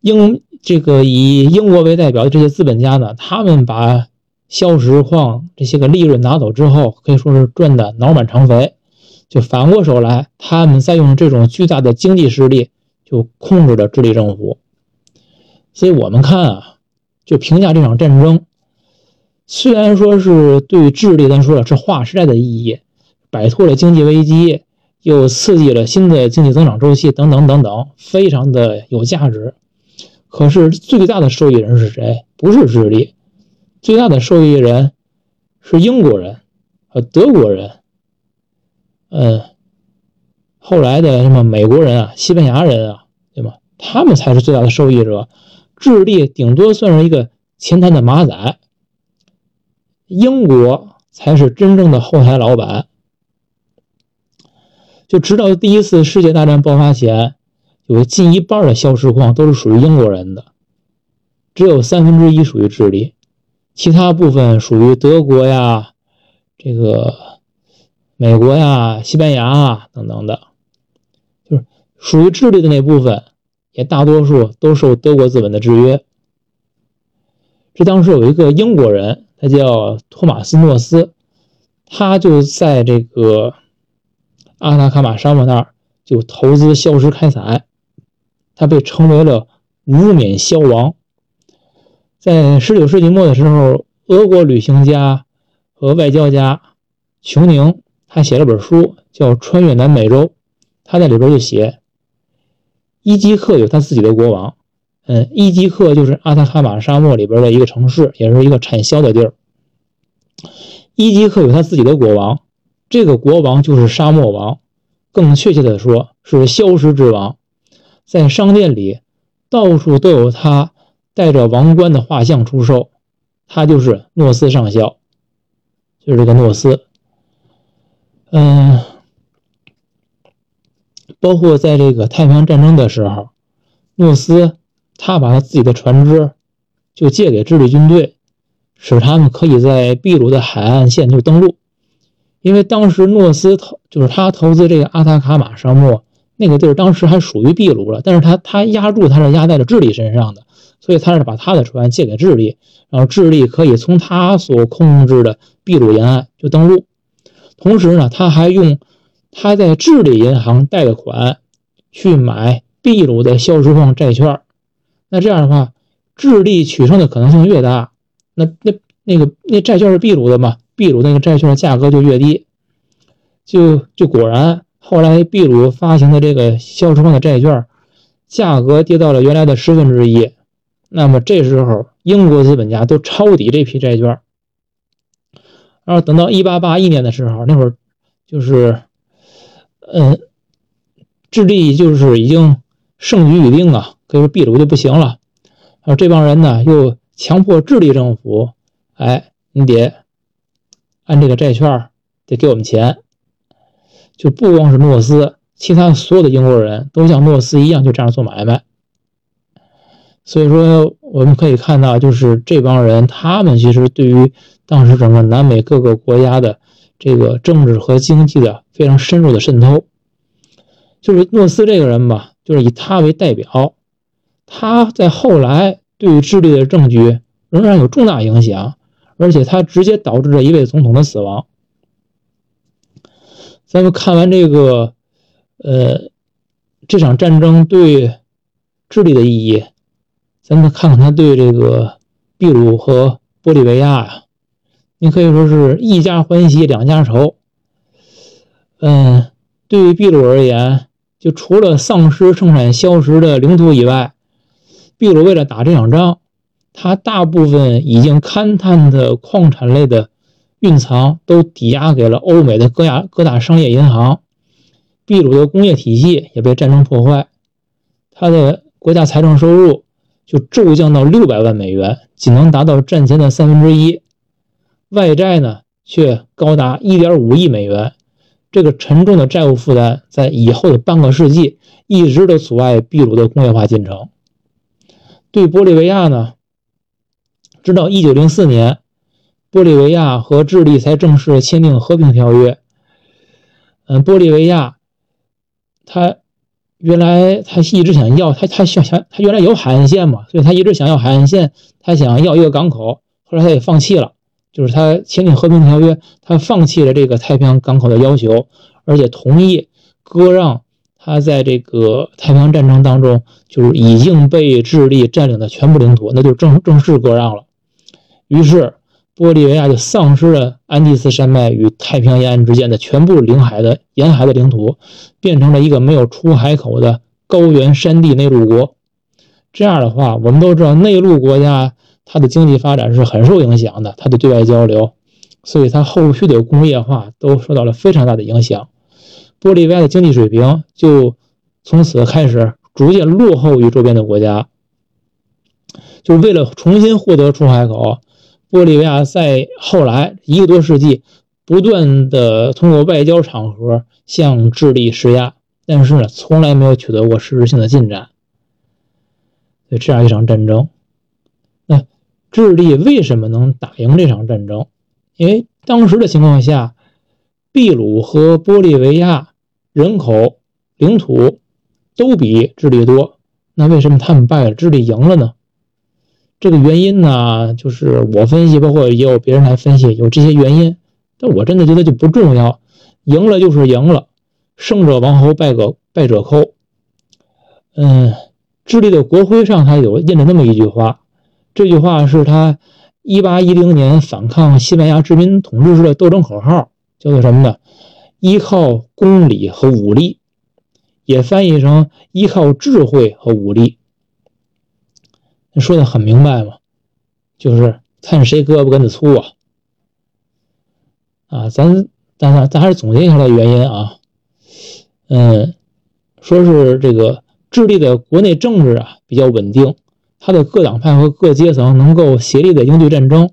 [SPEAKER 1] 英这个以英国为代表的这些资本家呢，他们把。硝石矿这些个利润拿走之后，可以说是赚的脑满肠肥。就反过手来，他们再用这种巨大的经济实力，就控制着智利政府。所以我们看啊，就评价这场战争，虽然说是对智利来说是划时代的意义，摆脱了经济危机，又刺激了新的经济增长周期，等等等等，非常的有价值。可是最大的受益人是谁？不是智利。最大的受益人是英国人和德国人，嗯，后来的什么美国人啊、西班牙人啊，对吗？他们才是最大的受益者。智利顶多算是一个前台的马仔，英国才是真正的后台老板。就直到第一次世界大战爆发前，有近一半的硝石矿都是属于英国人的，只有三分之一属于智利。其他部分属于德国呀，这个美国呀、西班牙啊等等的，就是属于智利的那部分，也大多数都受德国资本的制约。这当时有一个英国人，他叫托马斯诺斯，他就在这个阿塔卡马沙漠那儿就投资硝石开采，他被称为了无冕硝王。在十九世纪末的时候，俄国旅行家和外交家琼宁他写了本书，叫《穿越南美洲》。他在里边就写，伊基克有他自己的国王。嗯，伊基克就是阿塔卡马沙漠里边的一个城市，也是一个产硝的地儿。伊基克有他自己的国王，这个国王就是沙漠王，更确切的说是消失之王。在商店里，到处都有他。带着王冠的画像出售，他就是诺斯上校，就是这个诺斯。嗯，包括在这个太平洋战争的时候，诺斯他把他自己的船只就借给智利军队，使他们可以在秘鲁的海岸线就登陆。因为当时诺斯投就是他投资这个阿塔卡马沙漠那个地儿，当时还属于秘鲁了，但是他他押注他是押在了智利身上的。所以他是把他的船借给智利，然后智利可以从他所控制的秘鲁沿岸就登陆。同时呢，他还用他在智利银行贷的款去买秘鲁的硝石矿债券。那这样的话，智利取胜的可能性越大，那那那个那债券是秘鲁的嘛？秘鲁那个债券价格就越低。就就果然，后来秘鲁发行的这个硝石矿的债券价格跌到了原来的十分之一。那么这时候，英国资本家都抄底这批债券，然后等到一八八一年的时候，那会儿就是，嗯，智利就是已经胜局已定啊，可以说秘鲁就不行了。然后这帮人呢，又强迫智利政府，哎，你得按这个债券得给我们钱。就不光是诺斯，其他所有的英国人都像诺斯一样，就这样做买卖。所以说，我们可以看到，就是这帮人，他们其实对于当时整个南美各个国家的这个政治和经济的非常深入的渗透。就是诺斯这个人吧，就是以他为代表，他在后来对于智利的政局仍然有重大影响，而且他直接导致了一位总统的死亡。咱们看完这个，呃，这场战争对智利的意义。咱们看看他对这个秘鲁和玻利维亚呀，你可以说是一家欢喜两家愁。嗯，对于秘鲁而言，就除了丧失生产硝石的领土以外，秘鲁为了打这场仗，他大部分已经勘探的矿产类的蕴藏都抵押给了欧美的各亚各大商业银行。秘鲁的工业体系也被战争破坏，他的国家财政收入就骤降到六百万美元，仅能达到战前的三分之一。外债呢，却高达一点五亿美元。这个沉重的债务负担，在以后的半个世纪一直都阻碍秘鲁的工业化进程。对玻利维亚呢，直到一九零四年，玻利维亚和智利才正式签订和平条约。嗯，玻利维亚。他原来他一直想要他他想想他原来有海岸线嘛，所以他一直想要海岸线，他想要一个港口，后来他也放弃了，就是他签订和平条约，他放弃了这个太平洋港口的要求，而且同意割让他在这个太平洋战争当中就是已经被智利占领的全部领土，那就正正式割让了，于是。玻利维亚就丧失了安第斯山脉与太平洋沿岸之间的全部领海的沿海的领土，变成了一个没有出海口的高原山地内陆国。这样的话，我们都知道内陆国家它的经济发展是很受影响的，它的对外交流，所以它后续的工业化都受到了非常大的影响。玻利维亚的经济水平就从此开始逐渐落后于周边的国家，就为了重新获得出海口。玻利维亚在后来一个多世纪，不断的通过外交场合向智利施压，但是呢，从来没有取得过实质性的进展。所以这样一场战争，那智利为什么能打赢这场战争？因为当时的情况下，秘鲁和玻利维亚人口、领土都比智利多，那为什么他们败了，智利赢了呢？这个原因呢，就是我分析，包括也有别人来分析，有这些原因，但我真的觉得就不重要，赢了就是赢了，胜者王侯，败者败者寇。嗯，智利的国徽上它有印着那么一句话，这句话是他1810年反抗西班牙殖民统治时的斗争口号，叫做什么呢？依靠公理和武力，也翻译成依靠智慧和武力。说的很明白嘛，就是看谁胳膊跟子粗啊！啊，咱咱咱咱还是总结一下它原因啊。嗯，说是这个智利的国内政治啊比较稳定，它的各党派和各阶层能够协力的应对战争，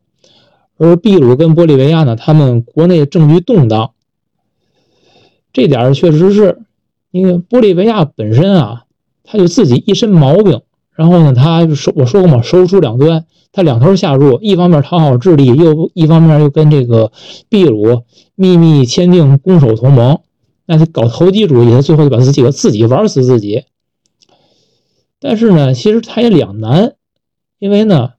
[SPEAKER 1] 而秘鲁跟玻利维亚呢，他们国内政局动荡，这点确实是因为玻利维亚本身啊，他就自己一身毛病。然后呢，他说我说过嘛，收出两端，他两头下注，一方面讨好智利，又一方面又跟这个秘鲁秘密签订攻守同盟，那他搞投机主义，他最后就把自己自己玩死自己。但是呢，其实他也两难，因为呢，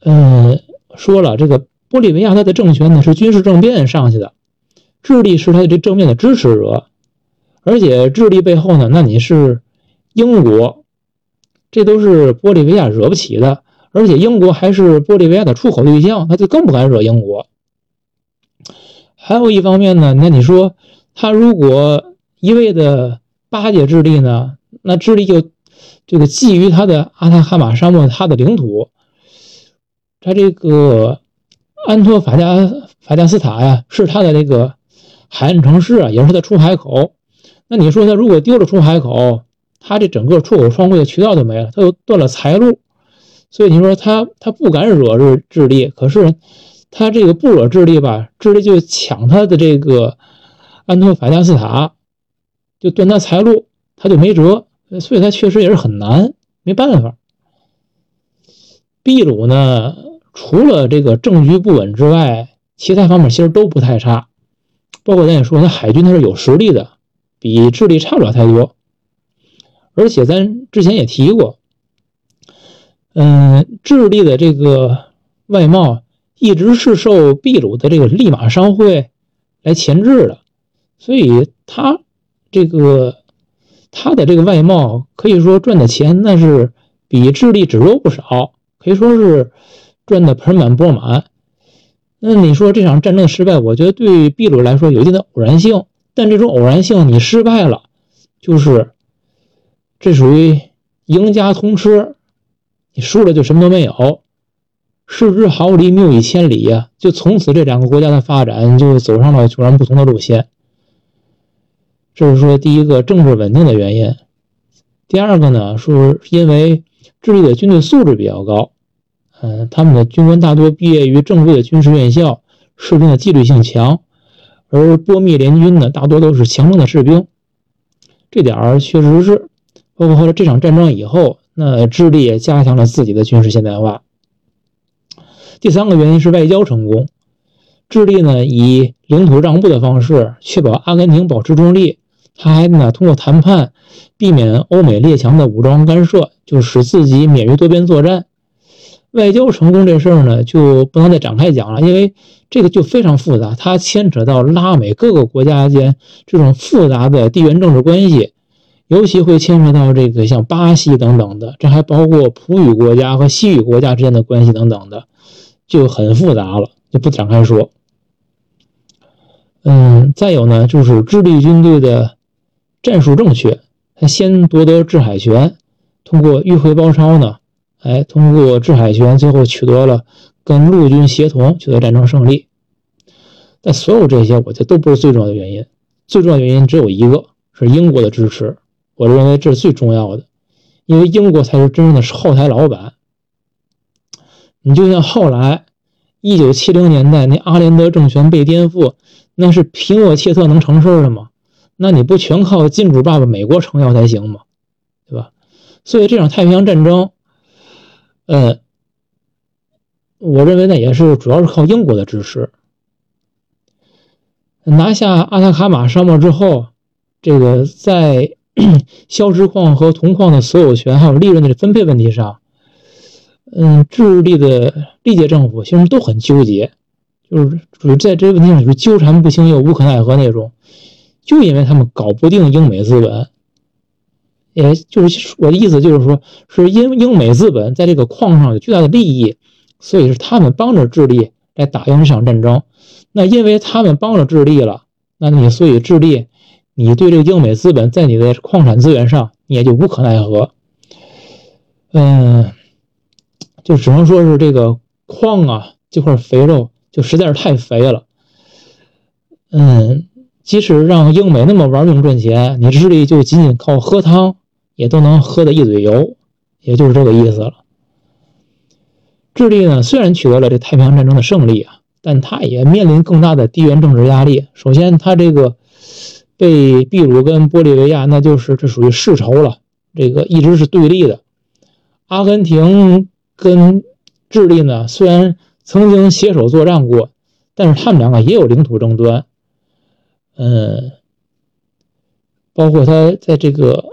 [SPEAKER 1] 嗯，说了这个玻利维亚他的政权呢是军事政变上去的，智利是他的这政变的支持者，而且智利背后呢，那你是。英国，这都是玻利维亚惹不起的，而且英国还是玻利维亚的出口对象，他就更不敢惹英国。还有一方面呢，那你说他如果一味的巴结智利呢，那智利就这个觊觎他的阿塔哈马沙漠，他的领土，他这个安托法加法加斯塔呀，是他的这个海岸城市啊，也是他出海口。那你说他如果丢了出海口？他这整个出口双汇的渠道就没了，他又断了财路，所以你说他他不敢惹日智利，可是他这个不惹智利吧，智利就抢他的这个安托法加斯塔，就断他财路，他就没辙，所以他确实也是很难，没办法。秘鲁呢，除了这个政局不稳之外，其他方面其实都不太差，包括咱也说，他海军他是有实力的，比智利差不了太多。而且咱之前也提过，嗯，智利的这个外贸一直是受秘鲁的这个利马商会来钳制的，所以他这个他的这个外贸可以说赚的钱那是比智利只多不少，可以说是赚的盆满钵满。那你说这场战争失败，我觉得对秘鲁来说有一定的偶然性，但这种偶然性你失败了，就是这属于赢家通吃，你输了就什么都没有。失之毫厘，谬以千里呀！就从此这两个国家的发展就走上了截然不同的路线。这是说第一个政治稳定的原因。第二个呢，说因为智利的军队素质比较高，嗯，他们的军官大多毕业于正规的军事院校，士兵的纪律性强，而波密联军呢，大多都是强壮的士兵。这点儿确实是，包括后来这场战争以后，那智利也加强了自己的军事现代化。第三个原因是外交成功，智利呢以领土让步的方式确保阿根廷保持中立，他还呢通过谈判避免欧美列强的武装干涉，就使自己免于多边作战。外交成功这事儿呢就不能再展开讲了，因为这个就非常复杂，它牵扯到拉美各个国家间这种复杂的地缘政治关系，尤其会牵扯到这个像巴西等等的，这还包括葡语国家和西语国家之间的关系等等的。就很复杂了，就不展开说。嗯，再有呢，就是智利军队的战术正确，他先夺得制海权，通过迂回包抄呢，哎，通过制海权，最后取得了跟陆军协同，取得战争胜利。但所有这些，我觉得都不是最重要的原因，最重要的原因只有一个，是英国的支持。我认为这是最重要的，因为英国才是真正的后台老板。你就像后来，一九七零年代那阿连德政权被颠覆，那是皮诺切特能成事的吗？那你不全靠金主爸爸美国撑腰才行吗？对吧？所以这场太平洋战争，呃，我认为那也是主要是靠英国的支持。拿下阿塔卡马沙漠之后，这个在 硝石矿和铜矿的所有权还有利润的分配问题上。嗯，智利的历届政府其实都很纠结，就是属于在这个问题上就是纠缠不清又无可奈何那种，就因为他们搞不定英美资本，也就是我的意思就是说，是因英美资本在这个矿上有巨大的利益，所以是他们帮着智利来打赢这场战争。那因为他们帮着智利了，那你所以智利，你对这个英美资本在你的矿产资源上你也就无可奈何。嗯。就只能说是这个矿啊，这块肥肉就实在是太肥了。嗯，即使让英美那么玩命赚钱，你智利就仅仅靠喝汤也都能喝得一嘴油，也就是这个意思了。智利呢，虽然取得了这太平洋战争的胜利啊，但它也面临更大的地缘政治压力。首先，它这个被秘鲁跟玻利维亚，那就是这属于世仇了，这个一直是对立的。阿根廷。跟智利呢，虽然曾经携手作战过，但是他们两个也有领土争端。嗯，包括他在这个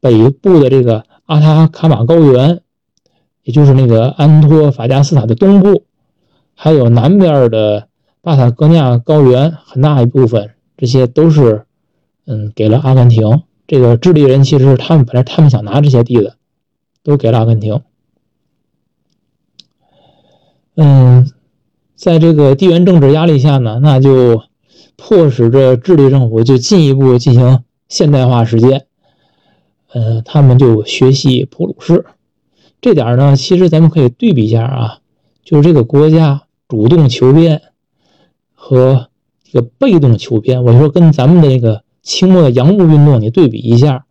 [SPEAKER 1] 北部的这个阿塔卡马高原，也就是那个安托法加斯塔的东部，还有南边的巴塔哥尼亚高原，很大一部分，这些都是嗯给了阿根廷。这个智利人其实他们本来他们想拿这些地的，都给了阿根廷。嗯，在这个地缘政治压力下呢，那就迫使着智利政府就进一步进行现代化实践。呃，他们就学习普鲁士，这点呢，其实咱们可以对比一下啊，就是这个国家主动求变和这个被动求变，我就说跟咱们的那个清末的洋务运动你对比一下，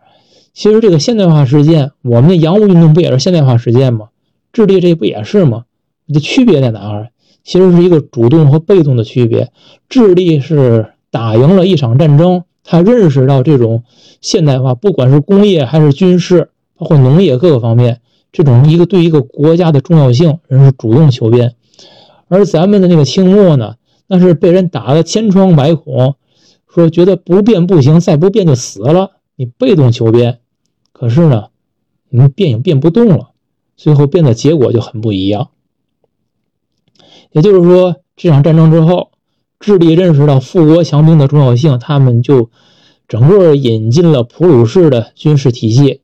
[SPEAKER 1] 其实这个现代化实践，我们的洋务运动不也是现代化实践吗？智利这不也是吗？的区别在哪儿？其实是一个主动和被动的区别。智利是打赢了一场战争，他认识到这种现代化，不管是工业还是军事，包括农业各个方面，这种一个对一个国家的重要性，人是主动求变。而咱们的那个清末呢，但是被人打得千疮百孔，说觉得不变不行，再不变就死了，你被动求变。可是呢，你变也变不动了，最后变的结果就很不一样。也就是说，这场战争之后，智利认识到富国强兵的重要性，他们就整个引进了普鲁士的军事体系。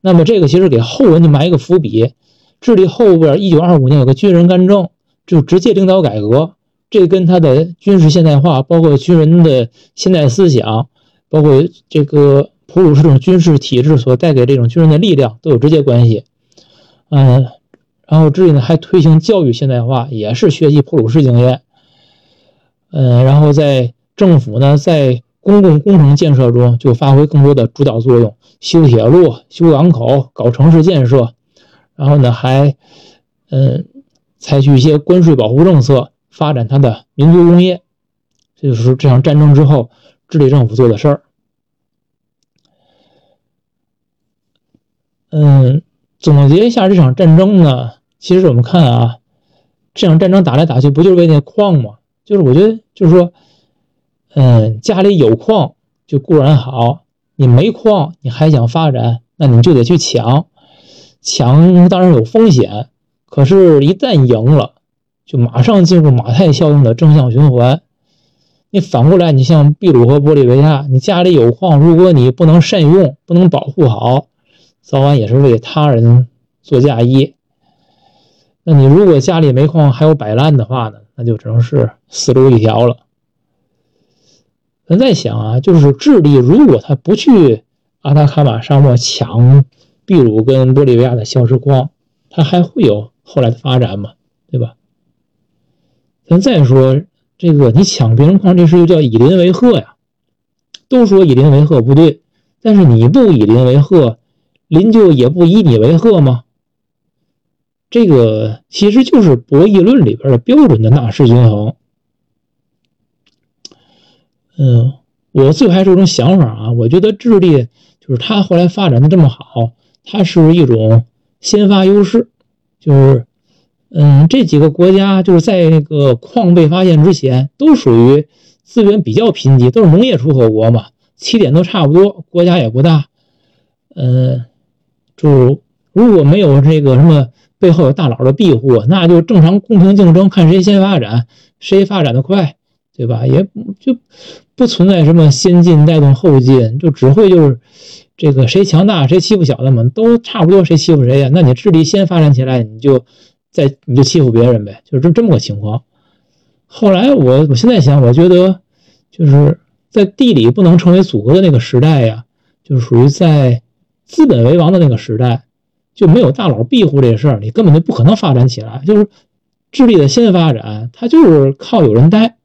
[SPEAKER 1] 那么，这个其实给后人就埋一个伏笔。智利后边一九二五年有个军人干政，就直接领导改革，这跟他的军事现代化，包括军人的现代思想，包括这个普鲁士这种军事体制所带给这种军人的力量都有直接关系。嗯，然后这里呢还推行教育现代化，也是学习普鲁士经验。嗯，然后在政府呢，在公共工程建设中就发挥更多的主导作用，修铁路、修港口、搞城市建设。然后呢，还嗯，采取一些关税保护政策，发展它的民族工业。这就是这场战争之后智利政府做的事儿。嗯，总结一下这场战争呢，其实我们看啊，这场战争打来打去，不就是为那矿吗？就是我觉得，就是说，嗯，家里有矿就固然好，你没矿，你还想发展，那你就得去抢，抢当然有风险，可是，一旦赢了，就马上进入马太效应的正向循环。你反过来，你像秘鲁和玻利维亚，你家里有矿，如果你不能善用，不能保护好，早晚也是为他人做嫁衣。那你如果家里没矿，还有摆烂的话呢？那就只能是死路一条了。咱在想啊，就是智利如果他不去阿塔卡马沙漠抢秘鲁跟玻利维亚的硝石矿，他还会有后来的发展吗？对吧？咱再说这个，你抢别人矿，这事又叫以邻为壑呀。都说以邻为壑不对，但是你不以邻为壑，邻就也不以你为壑吗？这个其实就是博弈论里边的标准的纳什均衡。嗯，我最后还是这种想法啊，我觉得智利就是它后来发展的这么好，它是一种先发优势，就是嗯，这几个国家就是在那个矿被发现之前，都属于资源比较贫瘠，都是农业出口国嘛，起点都差不多，国家也不大，嗯，就如果没有这个什么。背后有大佬的庇护，那就正常公平竞争，看谁先发展，谁发展的快，对吧？也就不存在什么先进带动后进，就只会就是这个谁强大谁欺负小的嘛，都差不多，谁欺负谁呀？那你智力先发展起来，你就在你就欺负别人呗，就是这这么个情况。后来我我现在想，我觉得就是在地理不能成为组合的那个时代呀，就是属于在资本为王的那个时代。就没有大佬庇护这事儿，你根本就不可能发展起来。就是智力的先发展，它就是靠有人带。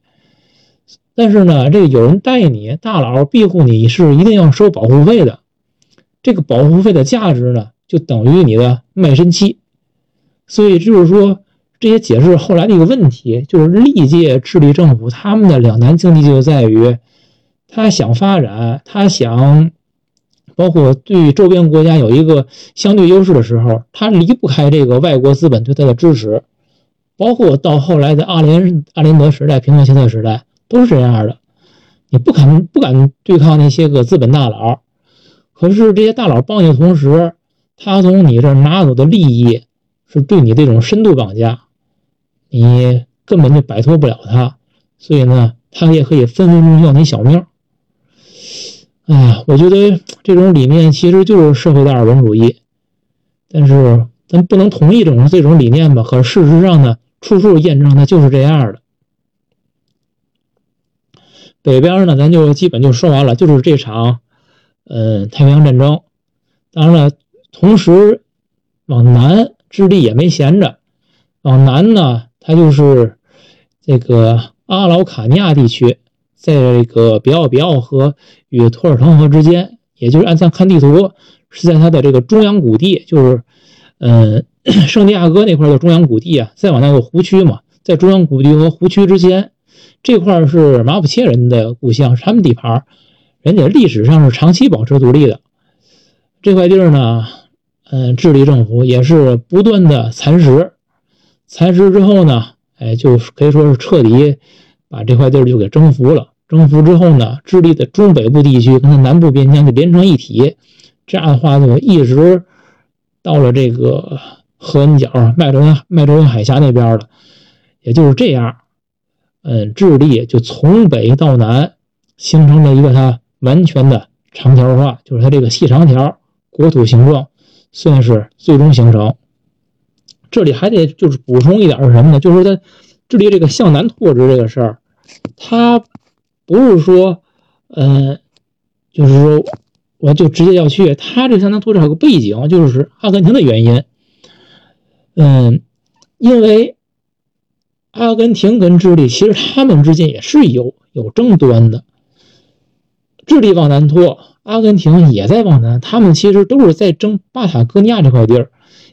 [SPEAKER 1] 但是呢，这个有人带你，大佬庇护你是一定要收保护费的。这个保护费的价值呢，就等于你的卖身契。所以就是说，这些解释后来的一个问题，就是历届智利政府他们的两难境地就在于，他想发展，他想。包括对周边国家有一个相对优势的时候，他离不开这个外国资本对他的支持。包括到后来的阿联阿联德时代、平克希特时代都是这样的。你不敢不敢对抗那些个资本大佬，可是这些大佬帮你的同时，他从你这儿拿走的利益是对你这种深度绑架，你根本就摆脱不了他。所以呢，他也可以分分钟要你小命。哎呀，我觉得这种理念其实就是社会达尔文主义，但是咱不能同意这种这种理念吧？可事实上呢，处处验证它就是这样的。北边呢，咱就基本就说完了，就是这场，嗯，太平洋战争。当然了，同时往南，智利也没闲着，往南呢，它就是这个阿劳卡尼亚地区。在这个比奥比奥河与托尔滕河之间，也就是按咱看地图，是在它的这个中央谷地，就是，嗯，圣地亚哥那块叫中央谷地啊。再往那个湖区嘛，在中央谷地和湖区之间，这块是马普切人的故乡，是他们地盘，人家历史上是长期保持独立的。这块地儿呢，嗯，智利政府也是不断的蚕食，蚕食之后呢，哎，就可以说是彻底。把这块地儿就给征服了。征服之后呢，智利的中北部地区跟它南部边疆就连成一体。这样的话就一直到了这个合恩角、麦哲伦麦哲伦海峡那边了。也就是这样，嗯，智利就从北到南形成了一个它完全的长条化，就是它这个细长条国土形状算是最终形成。这里还得就是补充一点是什么呢？就是他智利这个向南拓殖这个事儿，他不是说，嗯，就是说我就直接要去，他这向南拓殖有个背景，就是阿根廷的原因。嗯，因为阿根廷跟智利其实他们之间也是有有争端的，智利往南拓，阿根廷也在往南，他们其实都是在争巴塔哥尼亚这块地儿。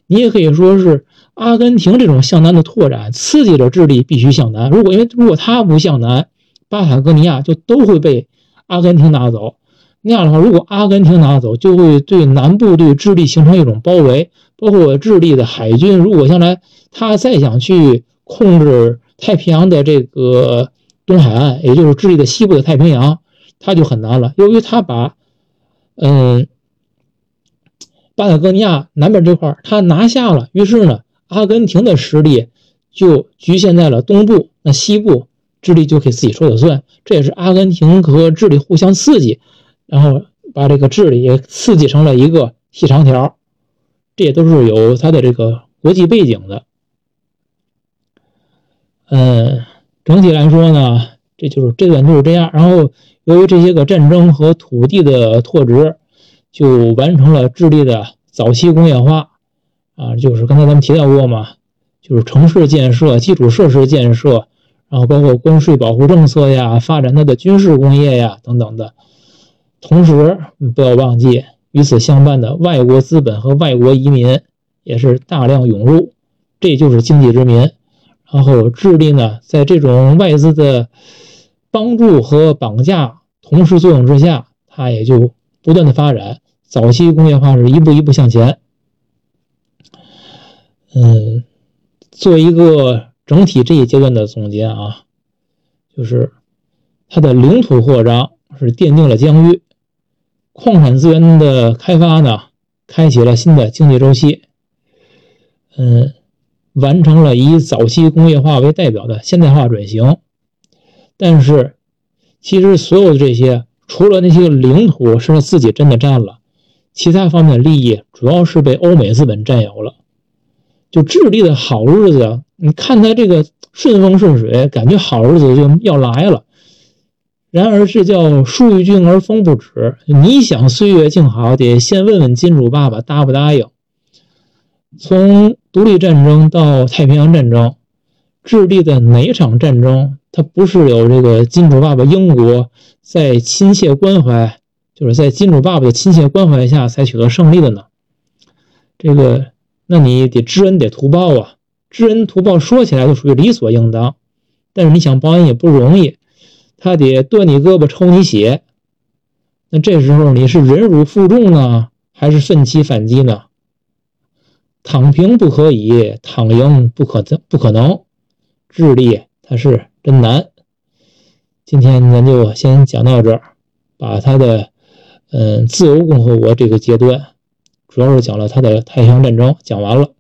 [SPEAKER 1] 你也可以说是阿根廷这种向南的拓展刺激着智利必须向南。如果因为如果他不向南，巴塔哥尼亚就都会被阿根廷拿走。那样的话，如果阿根廷拿走，就会对南部对智利形成一种包围。包括智利的海军，如果将来他再想去控制太平洋的这个东海岸，也就是智利的西部的太平洋，他就很难了。由于他把嗯。巴塔哥尼亚南边这块他拿下了，于是呢，阿根廷的实力就局限在了东部，那西部智利就可以自己说了算。这也是阿根廷和智利互相刺激，然后把这个智利也刺激成了一个细长条，这也都是有它的这个国际背景的。嗯，整体来说呢，这就是这段就是这样。然后由于这些个战争和土地的拓殖。就完成了智利的早期工业化，啊，就是刚才咱们提到过嘛，就是城市建设、基础设施建设，然后包括关税保护政策呀，发展它的军事工业呀等等的。同时，不要忘记与此相伴的外国资本和外国移民也是大量涌入，这就是经济殖民。然后，智利呢，在这种外资的帮助和绑架同时作用之下，它也就不断的发展。早期工业化是一步一步向前，嗯，做一个整体这一阶段的总结啊，就是它的领土扩张是奠定了疆域，矿产资源的开发呢，开启了新的经济周期，嗯，完成了以早期工业化为代表的现代化转型。但是，其实所有的这些，除了那些领土是他自己真的占了。其他方面的利益主要是被欧美资本占有了，就智利的好日子，你看他这个顺风顺水，感觉好日子就要来了。然而这叫树欲静而风不止，你想岁月静好，得先问问金主爸爸答不答应。从独立战争到太平洋战争，智利的哪场战争，它不是有这个金主爸爸英国在亲切关怀？就是在金主爸爸的亲切关怀下才取得胜利的呢。这个，那你得知恩得图报啊！知恩图报说起来就属于理所应当，但是你想报恩也不容易，他得剁你胳膊抽你血。那这时候你是忍辱负重呢，还是奋起反击呢？躺平不可以，躺赢不可不可能。智力它是真难。今天咱就先讲到这儿，把他的。嗯，自由共和国这个阶段，主要是讲了他的太平洋战争，讲完了。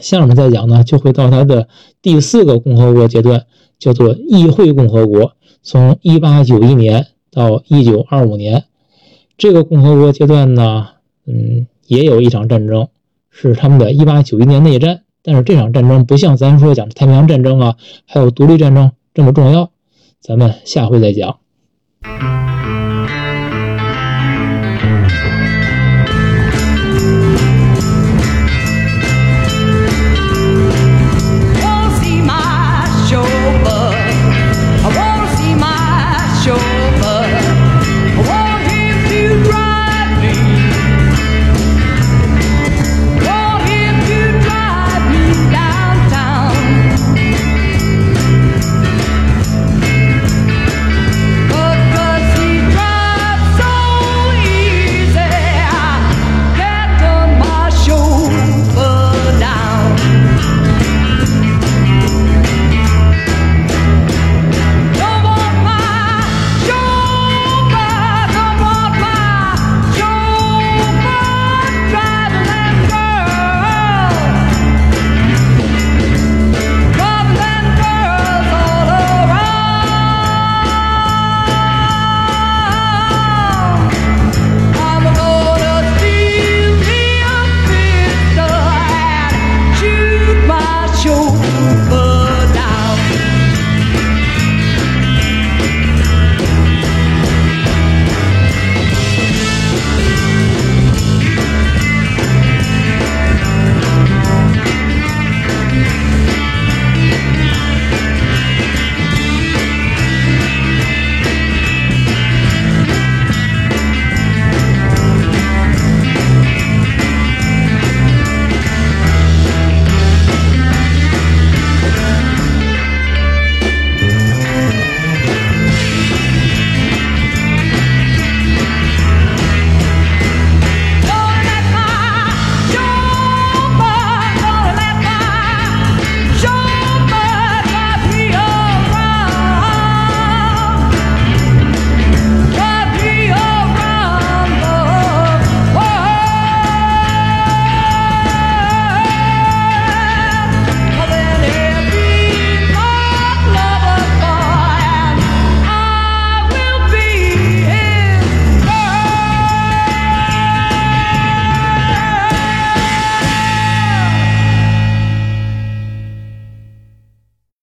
[SPEAKER 1] 下面再讲呢，就会到他的第四个共和国阶段，叫做议会共和国，从1891年到1925年。这个共和国阶段呢，嗯，也有一场战争，是他们的1891年内战。但是这场战争不像咱说讲的太平洋战争啊，还有独立战争这么重要。咱们下回再讲。